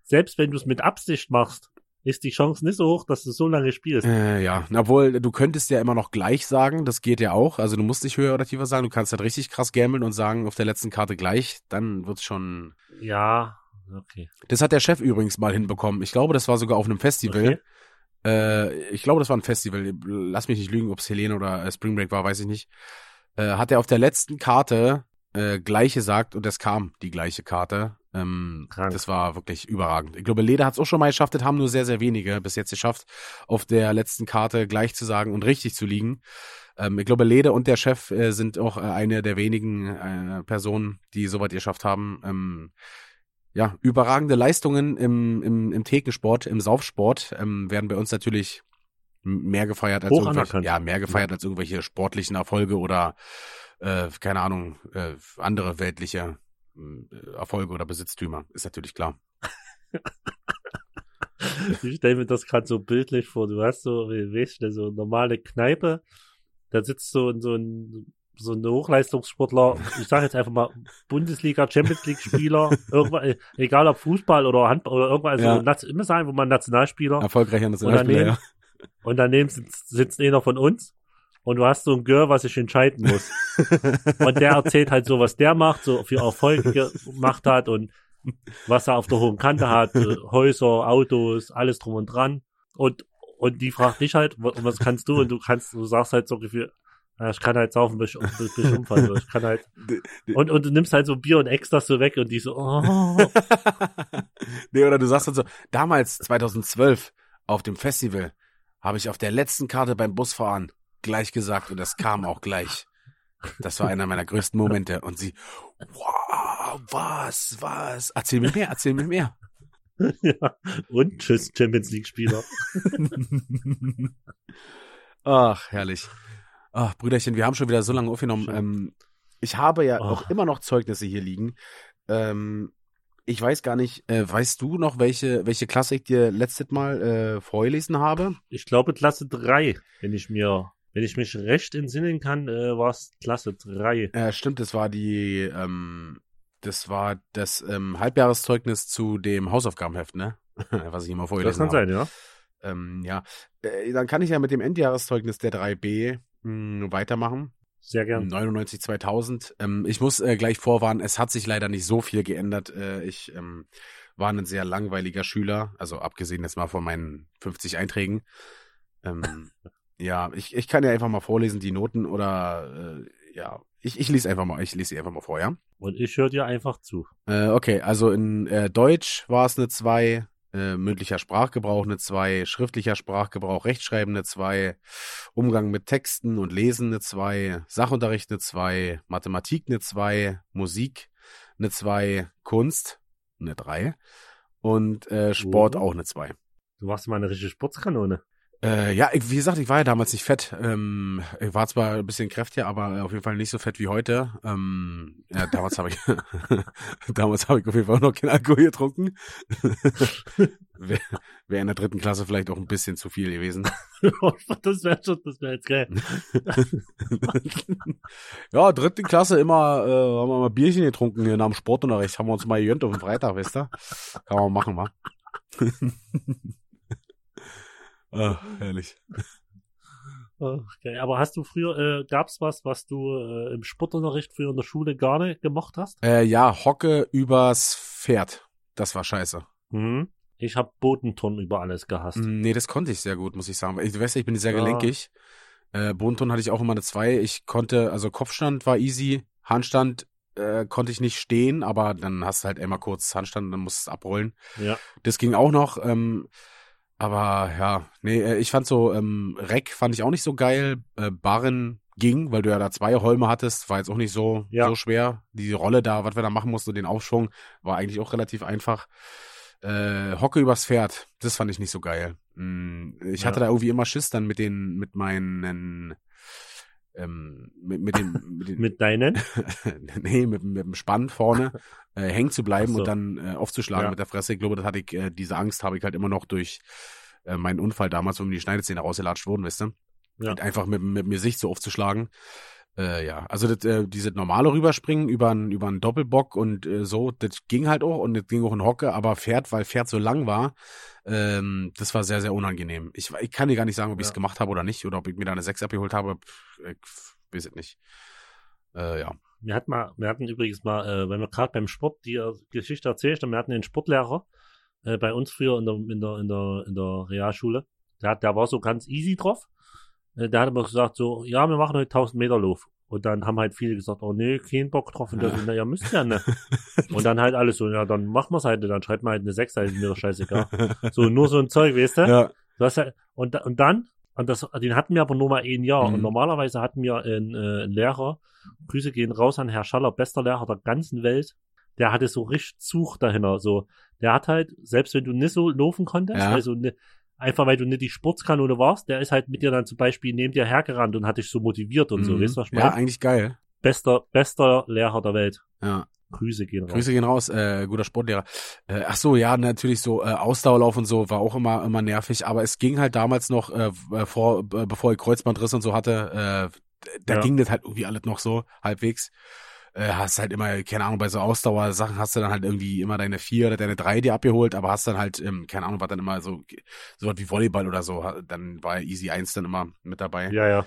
Selbst wenn du es mit Absicht machst, ist die Chance nicht so hoch, dass du so lange spielst. Äh, ja, obwohl du könntest ja immer noch gleich sagen, das geht ja auch. Also du musst nicht höher oder tiefer sagen, du kannst halt richtig krass gambeln und sagen auf der letzten Karte gleich, dann wird's schon. Ja, okay. Das hat der Chef übrigens mal hinbekommen. Ich glaube, das war sogar auf einem Festival. Okay. Äh, ich glaube, das war ein Festival. Lass mich nicht lügen, ob es Helene oder äh, Spring Break war, weiß ich nicht. Äh, hat er auf der letzten Karte äh, gleich gesagt und es kam die gleiche Karte. Ähm, Krank. das war wirklich überragend. Ich glaube, Leder hat es auch schon mal geschafft, das haben nur sehr, sehr wenige bis jetzt geschafft, auf der letzten Karte gleich zu sagen und richtig zu liegen. Ähm, ich glaube, Leder und der Chef äh, sind auch äh, eine der wenigen äh, Personen, die so weit geschafft haben. Ähm, ja, überragende Leistungen im, im, im Thekensport, im Saufsport ähm, werden bei uns natürlich mehr gefeiert als Hoch irgendwelche, ja, mehr gefeiert als irgendwelche sportlichen Erfolge oder äh, keine Ahnung, äh, andere weltliche Erfolge oder Besitztümer, ist natürlich klar. Ich stelle mir das gerade so bildlich vor. Du hast so, wie weißt du, so eine normale Kneipe. Da sitzt so, so ein so ein Hochleistungssportler, ich sage jetzt einfach mal Bundesliga, Champions League Spieler, irgendwann, egal ob Fußball oder Handball oder irgendwas, also Ja. immer sagen, wo man Nationalspieler Erfolgreicher Nationalspieler, daneben- ja. und daneben sitzt, sitzt einer von uns und du hast so ein Gör, was sich entscheiden muss. Und der erzählt halt so, was der macht, so für Erfolg gemacht hat und was er auf der hohen Kante hat, äh, Häuser, Autos, alles drum und dran. Und, und die fragt dich halt, wa- was kannst du? Und du kannst, du sagst halt so Gefühl, ich kann halt saufen, bis, bis, bis ich umfallen. Ich kann halt, und, und du nimmst halt so Bier und Extras so weg und die so, oh, nee, oder du sagst dann so, damals, 2012, auf dem Festival, habe ich auf der letzten Karte beim Busfahren gleich gesagt und das kam auch gleich. Das war einer meiner größten Momente. Und sie, wow, was, was? Erzähl mir mehr, erzähl mir mehr. ja. Und tschüss, Champions League Spieler. Ach, herrlich. Ach, Brüderchen, wir haben schon wieder so lange aufgenommen. Ähm, ich habe ja auch immer noch Zeugnisse hier liegen. Ähm, ich weiß gar nicht, äh, weißt du noch, welche, welche Klasse ich dir letztes Mal äh, vorgelesen habe? Ich glaube Klasse 3, wenn ich mir, wenn ich mich recht entsinnen kann, äh, war es Klasse 3. Äh, stimmt, das war die, ähm, das war das ähm, Halbjahreszeugnis zu dem Hausaufgabenheft, ne? Was ich immer Das vorgelesen kann habe. sein, ja. Ähm, ja, äh, dann kann ich ja mit dem Endjahreszeugnis der 3b mh, weitermachen. Sehr gern. 99 2000. Ähm, ich muss äh, gleich vorwarnen, es hat sich leider nicht so viel geändert. Äh, ich ähm, war ein sehr langweiliger Schüler, also abgesehen jetzt mal von meinen 50 Einträgen. Ähm, ja, ich, ich kann ja einfach mal vorlesen, die Noten oder äh, ja, ich, ich lese einfach mal, ich lese sie einfach mal vor, ja. Und ich höre dir einfach zu. Äh, okay, also in äh, Deutsch war es eine 2, äh, mündlicher Sprachgebrauch eine 2, schriftlicher Sprachgebrauch, Rechtschreiben eine 2, Umgang mit Texten und Lesen eine 2, Sachunterricht eine 2, Mathematik eine 2, Musik eine 2, Kunst eine 3 und äh, Sport Oh. auch eine 2. Du machst mal eine richtige Sportskanone. Äh, ja, ich, wie gesagt, ich war ja damals nicht fett. Ähm, ich war zwar ein bisschen kräftiger, aber auf jeden Fall nicht so fett wie heute. Ähm, ja, damals habe ich, damals habe ich auf jeden Fall noch keinen Alkohol getrunken. Wäre wär in der dritten Klasse vielleicht auch ein bisschen zu viel gewesen. das wäre schon, das wäre jetzt geil. ja, dritte Klasse immer, äh, haben wir mal Bierchen getrunken hier nach dem Sportunterricht. Haben wir uns mal gegönnt auf den Freitag, wisst ihr? Kann man machen, wa? Ah, herrlich. Okay, aber hast du früher, äh, gab's was, was du äh, im Sportunterricht früher in der Schule gar nicht gemocht hast? Äh, ja, Hocke übers Pferd. Das war scheiße. Mhm. Ich habe Bodenturnen über alles gehasst. Mm, Nee, das konnte ich sehr gut, muss ich sagen. Ich, du weißt ja, ich bin sehr Ja. gelenkig. Äh, Bodenton hatte ich auch immer eine 2. Ich konnte, also Kopfstand war easy, Handstand äh, konnte ich nicht stehen, aber dann hast du halt immer kurz Handstand und dann musst du es abrollen. Ja. Das ging auch noch, ähm, aber ja, nee, äh, ich fand so, ähm, Reck fand ich auch nicht so geil. Äh, Barren ging, weil du ja da zwei Holme hattest, war jetzt auch nicht so, Ja. so schwer. Die Rolle da, was wir da machen mussten, den Aufschwung, war eigentlich auch relativ einfach. Äh, Hocke übers Pferd, das fand ich nicht so geil. Mm, Ich Ja. hatte da irgendwie immer Schiss dann mit den, mit meinen, ähm, mit, mit den, mit den Mit deinen? nee, mit, mit dem Spann vorne äh, hängen zu bleiben so. und dann äh, aufzuschlagen Ja. mit der Fresse. Ich glaube, das hatte ich, äh, diese Angst habe ich halt immer noch durch äh, meinen Unfall damals, wo mir die Schneidezähne rausgelatscht wurden, weißt du? Ja. Und einfach mit, mit mir Sicht so aufzuschlagen. Äh, ja, also das, äh, diese normale Rüberspringen über einen über einen Doppelbock und äh, so, das ging halt auch und das ging auch in Hocke, aber Pferd, weil Pferd so lang war, ähm, das war sehr, sehr unangenehm. Ich, ich kann dir gar nicht sagen, ob ich es Ja. gemacht habe oder nicht, oder ob ich mir da eine 6 abgeholt habe. Pff, ich weiß es nicht. Äh, ja. Wir hatten mal, wir hatten übrigens mal, äh, wenn wir gerade beim Sport die äh, Geschichte erzählt haben, wir hatten einen Sportlehrer äh, bei uns früher in der, in der, in der, in der Realschule. Der, hat, der war so ganz easy drauf. Äh, der hat immer gesagt so, ja, wir machen heute 1000 Meter Lauf. Und dann haben halt viele gesagt, oh nee, kein Bock drauf. Und na, ja, müsst ja ne. Und dann halt alles so, ja, dann machen wir's halt, dann schreibt man halt eine 6, halt mir doch scheißegal. So, nur so ein Zeug, weißt du? ja. Du hast ja, und, und dann, und das, den hatten wir aber nur mal ein Jahr. Mhm. Und normalerweise hatten wir einen, äh, Lehrer, Grüße gehen raus an Herr Schaller, bester Lehrer der ganzen Welt. Der hatte so richtig Zug dahinter. So, der hat halt, selbst wenn du nicht so laufen konntest, Ja. also ne, einfach weil du nicht die Sportskanone warst, der ist halt mit dir dann zum Beispiel neben dir hergerannt und hat dich so motiviert und so, Mhm. weißt du, was ich Ja, meine? eigentlich geil. Bester, bester Lehrer der Welt. Ja. Grüße gehen raus. Grüße gehen raus, äh, guter Sportlehrer. Äh, ach so, ja, natürlich so äh, Ausdauerlauf und so war auch immer immer nervig, aber es ging halt damals noch äh, äh, vor äh, bevor ich Kreuzbandriss und so hatte, äh, da Ja. ging das halt irgendwie alles noch so halbwegs. Äh, hast halt immer, keine Ahnung, bei so Ausdauersachen hast du dann halt irgendwie immer deine vier oder deine drei dir abgeholt, aber hast dann halt, ähm, keine Ahnung, war dann immer so, so was wie Volleyball oder so, dann war Easy 1 dann immer mit dabei. Ja, ja.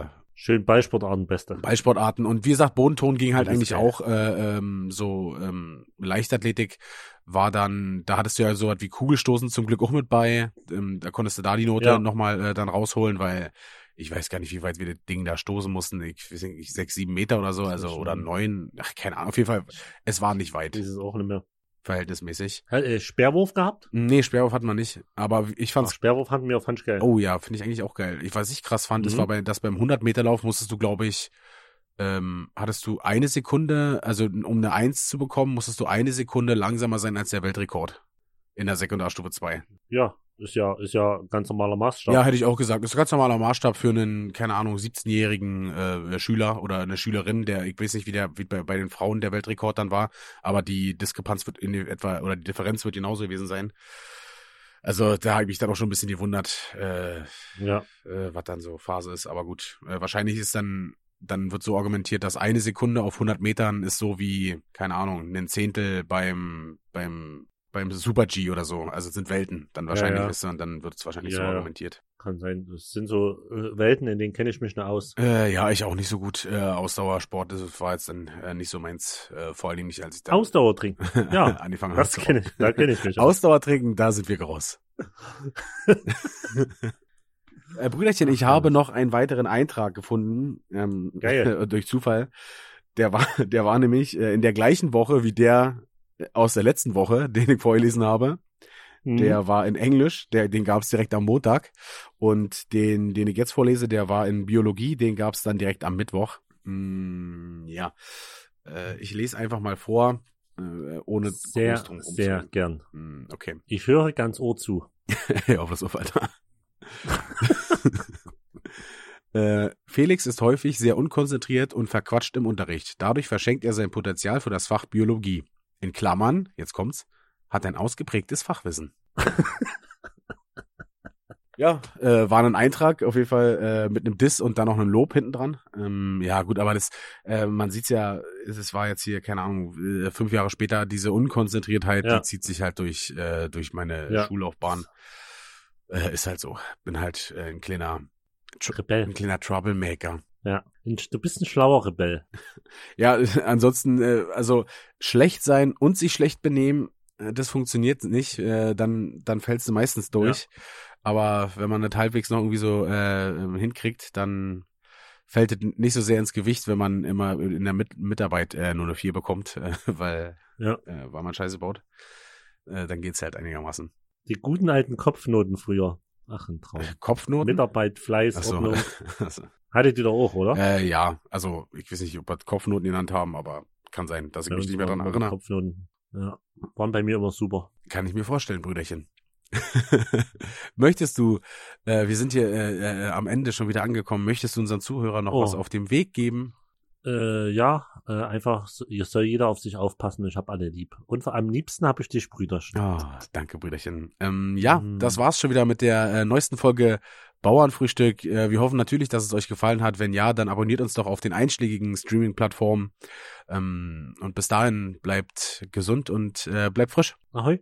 Äh, Schön Ballsportarten, beste. Ballsportarten. Und wie gesagt, Bodenton ging halt eigentlich geil. auch äh, ähm, so ähm, Leichtathletik war dann, da hattest du ja so was wie Kugelstoßen zum Glück auch mit bei. Ähm, da konntest du da die Note Ja. nochmal äh, dann rausholen, weil ich weiß gar nicht, wie weit wir das Ding da stoßen mussten. Ich weiß nicht, sechs, sieben Meter oder so, Das also oder neun. Ach, keine Ahnung. Auf jeden Fall, es war nicht weit, Das ist auch nicht mehr. verhältnismäßig. Hat, äh, Speerwurf gehabt? Nee, Sperrwurf hatten wir nicht. Aber ich Ach, fand's Speerwurf hatten wir, fand ich geil. Oh ja, finde ich eigentlich auch geil. Ich, was ich krass fand, das Mhm. war bei, dass beim 100 Meter Lauf musstest du, glaube ich, ähm, hattest du eine Sekunde, also um eine Eins zu bekommen, musstest du eine Sekunde langsamer sein als der Weltrekord in der Sekundarstufe 2. Ja, ist ja, ist ja ganz normaler Maßstab. Ja, hätte ich auch gesagt. Ist ein ganz normaler Maßstab für einen, keine Ahnung, 17-jährigen äh, Schüler oder eine Schülerin, der, ich weiß nicht, wie der wie bei, bei den Frauen der Weltrekord dann war, aber die Diskrepanz wird in etwa, oder die Differenz wird genauso gewesen sein. Also da habe ich mich dann auch schon ein bisschen gewundert, äh, ja. äh, was dann so Phase ist. Aber gut, äh, wahrscheinlich ist dann, dann wird so argumentiert, dass eine Sekunde auf 100 Metern ist so wie, keine Ahnung, ein Zehntel beim, beim, beim Super G oder so. Also es sind Welten dann wahrscheinlich, ja. ist, und dann wird es wahrscheinlich Ja, so ja. argumentiert. Kann sein. Das sind so äh, Welten, in denen kenne ich mich nicht aus. Äh, ja, ich auch nicht so gut. Äh, Ausdauersport, das war jetzt dann äh, nicht so meins. Äh, vor allen Dingen nicht, als ich dann Ausdauer trinken. Ja, angefangen habe. das kenne ich. Da kenne ich mich aus. Ausdauer trinken, da sind wir raus. äh, Brüderchen, ich habe noch einen weiteren Eintrag gefunden, ähm, durch Zufall. Der war, der war nämlich äh, in der gleichen Woche wie der aus der letzten Woche, den ich vorgelesen habe. Mhm. Der war in Englisch, der, den gab es direkt am Montag. Und den, den ich jetzt vorlese, der war in Biologie, den gab es dann direkt am Mittwoch. Mm, ja. Äh, ich lese einfach mal vor, äh, ohne sehr, groß drum sehr gern. Mm, Okay. Ich höre ganz Ohr zu. ja, pass auf, Alter. Äh, Felix ist häufig sehr unkonzentriert und verquatscht im Unterricht. Dadurch verschenkt er sein Potenzial für das Fach Biologie. In Klammern, jetzt kommt's, hat ein ausgeprägtes Fachwissen. ja, äh, war ein Eintrag, auf jeden Fall äh, mit einem Diss und dann noch einem Lob hinten dran. Ähm, ja, gut, aber das, äh, man sieht's ja, es war jetzt hier, keine Ahnung, äh, fünf Jahre später, diese Unkonzentriertheit, Ja. die zieht sich halt durch, äh, durch meine Ja. Schullaufbahn. Äh, ist halt so. Bin halt äh, ein kleiner Tr Rebell. ein kleiner Troublemaker. Ja. Du bist ein schlauer Rebell. Ja, ansonsten, äh, also schlecht sein und sich schlecht benehmen, äh, das funktioniert nicht. Äh, dann, dann fällst du meistens durch. Aber wenn man das halbwegs noch irgendwie so äh, hinkriegt, dann fällt es nicht so sehr ins Gewicht, wenn man immer in der Mit Mitarbeit äh, nur eine 4 bekommt, äh, weil, Ja. äh, weil man Scheiße baut. Äh, dann geht's halt einigermaßen. Die guten alten Kopfnoten früher. Ach, ein Traum. Kopfnoten? Mitarbeit, Fleiß, Ach so. Ordnung. Hattet ihr doch auch, oder? äh, ja, also ich weiß nicht, ob wir Kopfnoten genannt haben, aber kann sein, dass ich Bei mich nicht mehr immer erinnere. Kopfnoten. Ja. Waren bei mir immer super. Kann ich mir vorstellen, Brüderchen. möchtest du, äh, wir sind hier äh, äh, am Ende schon wieder angekommen, möchtest du unseren Zuhörern noch Oh. was auf dem Weg geben? Äh, ja, äh, einfach, so- soll jeder auf sich aufpassen. Ich habe alle lieb. Und am liebsten habe ich dich, Brüderchen. Ah, danke, Brüderchen. Ähm, ja, Mm. das war's schon wieder mit der äh, neuesten Folge Bauernfrühstück. Äh, wir hoffen natürlich, dass es euch gefallen hat. Wenn ja, dann abonniert uns doch auf den einschlägigen Streaming-Plattformen. Ähm, und bis dahin bleibt gesund und äh, bleibt frisch. Ahoi.